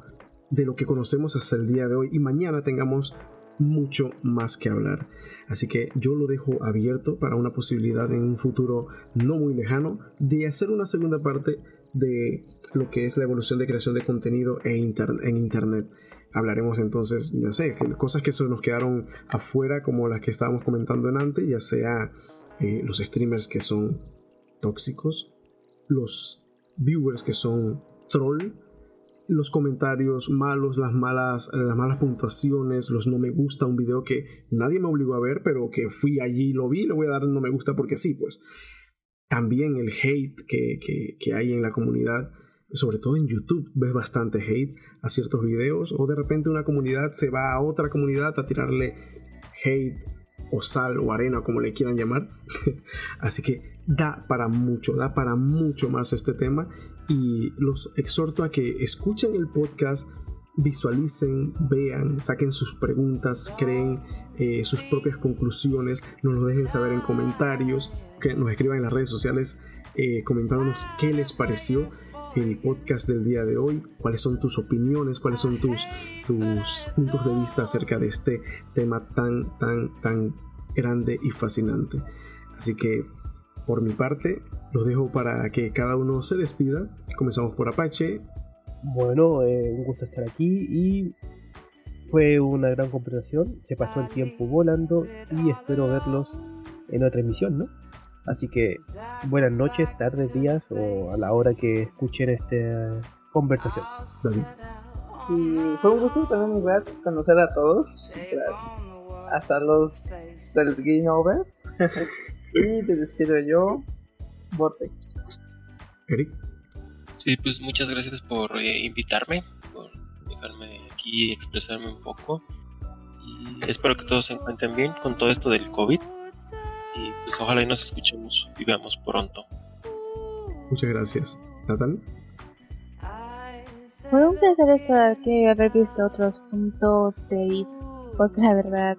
de lo que conocemos hasta el día de hoy y mañana tengamos mucho más que hablar. Así que yo lo dejo abierto para una posibilidad en un futuro no muy lejano de hacer una segunda parte de lo que es la evolución de creación de contenido en, en Internet. Hablaremos entonces, ya sé, cosas que se nos quedaron afuera como las que estábamos comentando en antes, ya sea eh, los streamers que son tóxicos, los viewers que son troll, los comentarios malos, las malas, las malas puntuaciones, los no me gusta, un video que nadie me obligó a ver, pero que fui allí lo vi, le voy a dar no me gusta porque sí, pues. También el hate que, que hay en la comunidad, sobre todo en YouTube, ves bastante hate a ciertos videos, o de repente una comunidad se va a otra comunidad a tirarle hate o sal o arena, como le quieran llamar. Así que da para mucho, da para mucho más este tema y los exhorto a que escuchen el podcast, visualicen, vean, saquen sus preguntas, creen eh, sus propias conclusiones, nos lo dejen saber en comentarios, que nos escriban en las redes sociales eh, comentándonos qué les pareció el podcast del día de hoy, cuáles son tus opiniones, cuáles son tus, tus puntos de vista acerca de este tema tan, tan, tan grande y fascinante. Así que por mi parte, los dejo para que cada uno se despida. Comenzamos por Apache. Bueno, eh, un gusto estar aquí y fue una gran conversación. Se pasó el tiempo volando y espero verlos en otra emisión, ¿no? Así que buenas noches, tardes, días o a la hora que escuchen esta conversación. Y fue un gusto también conocer a todos, hasta los del Game Over. Y te despido yo, Vortex. Eric. Sí, pues muchas gracias por eh, invitarme, por dejarme aquí expresarme un poco. Y espero que todos se encuentren bien con todo esto del COVID. Y pues ojalá y nos escuchemos y veamos pronto. Muchas gracias. Nathan. Fue un placer estar aquí y haber visto otros puntos de vista, porque la verdad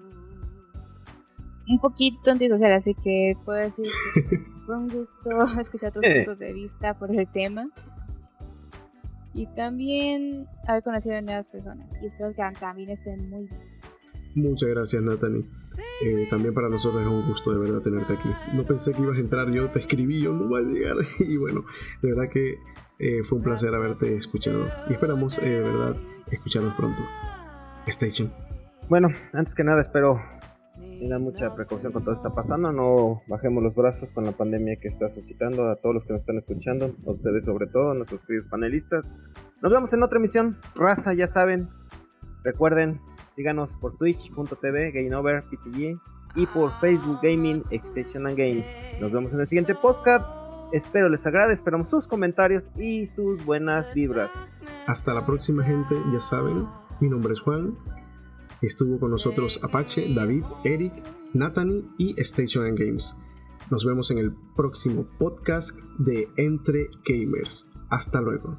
un poquito antisocial, así que puedo decir que fue un gusto escuchar tus eh. puntos de vista por el tema. Y también haber conocido a nuevas personas. Y espero que también estén muy bien. Muchas gracias, Natalie. Eh, también para nosotros es un gusto de verdad tenerte aquí. No pensé que ibas a entrar, yo te escribí, yo no voy a llegar. Y bueno, de verdad que eh, fue un placer haberte escuchado. Y esperamos, eh, de verdad, escucharnos pronto. Station. Bueno, antes que nada, espero tengan mucha precaución con todo lo que está pasando. No bajemos los brazos con la pandemia que está suscitando a todos los que nos están escuchando, a ustedes sobre todo, a nuestros queridos panelistas. Nos vemos en otra emisión. Raza, ya saben. Recuerden, síganos por twitch.tv, GameOverPTG y por Facebook Gaming, Extension and Games. Nos vemos en el siguiente podcast. Espero les agrade, esperamos sus comentarios y sus buenas vibras. Hasta la próxima gente, ya saben, mi nombre es Juan. Estuvo con nosotros Apache, David, Eric, Nathanie y Station and Games. Nos vemos en el próximo podcast de Entre Gamers. Hasta luego.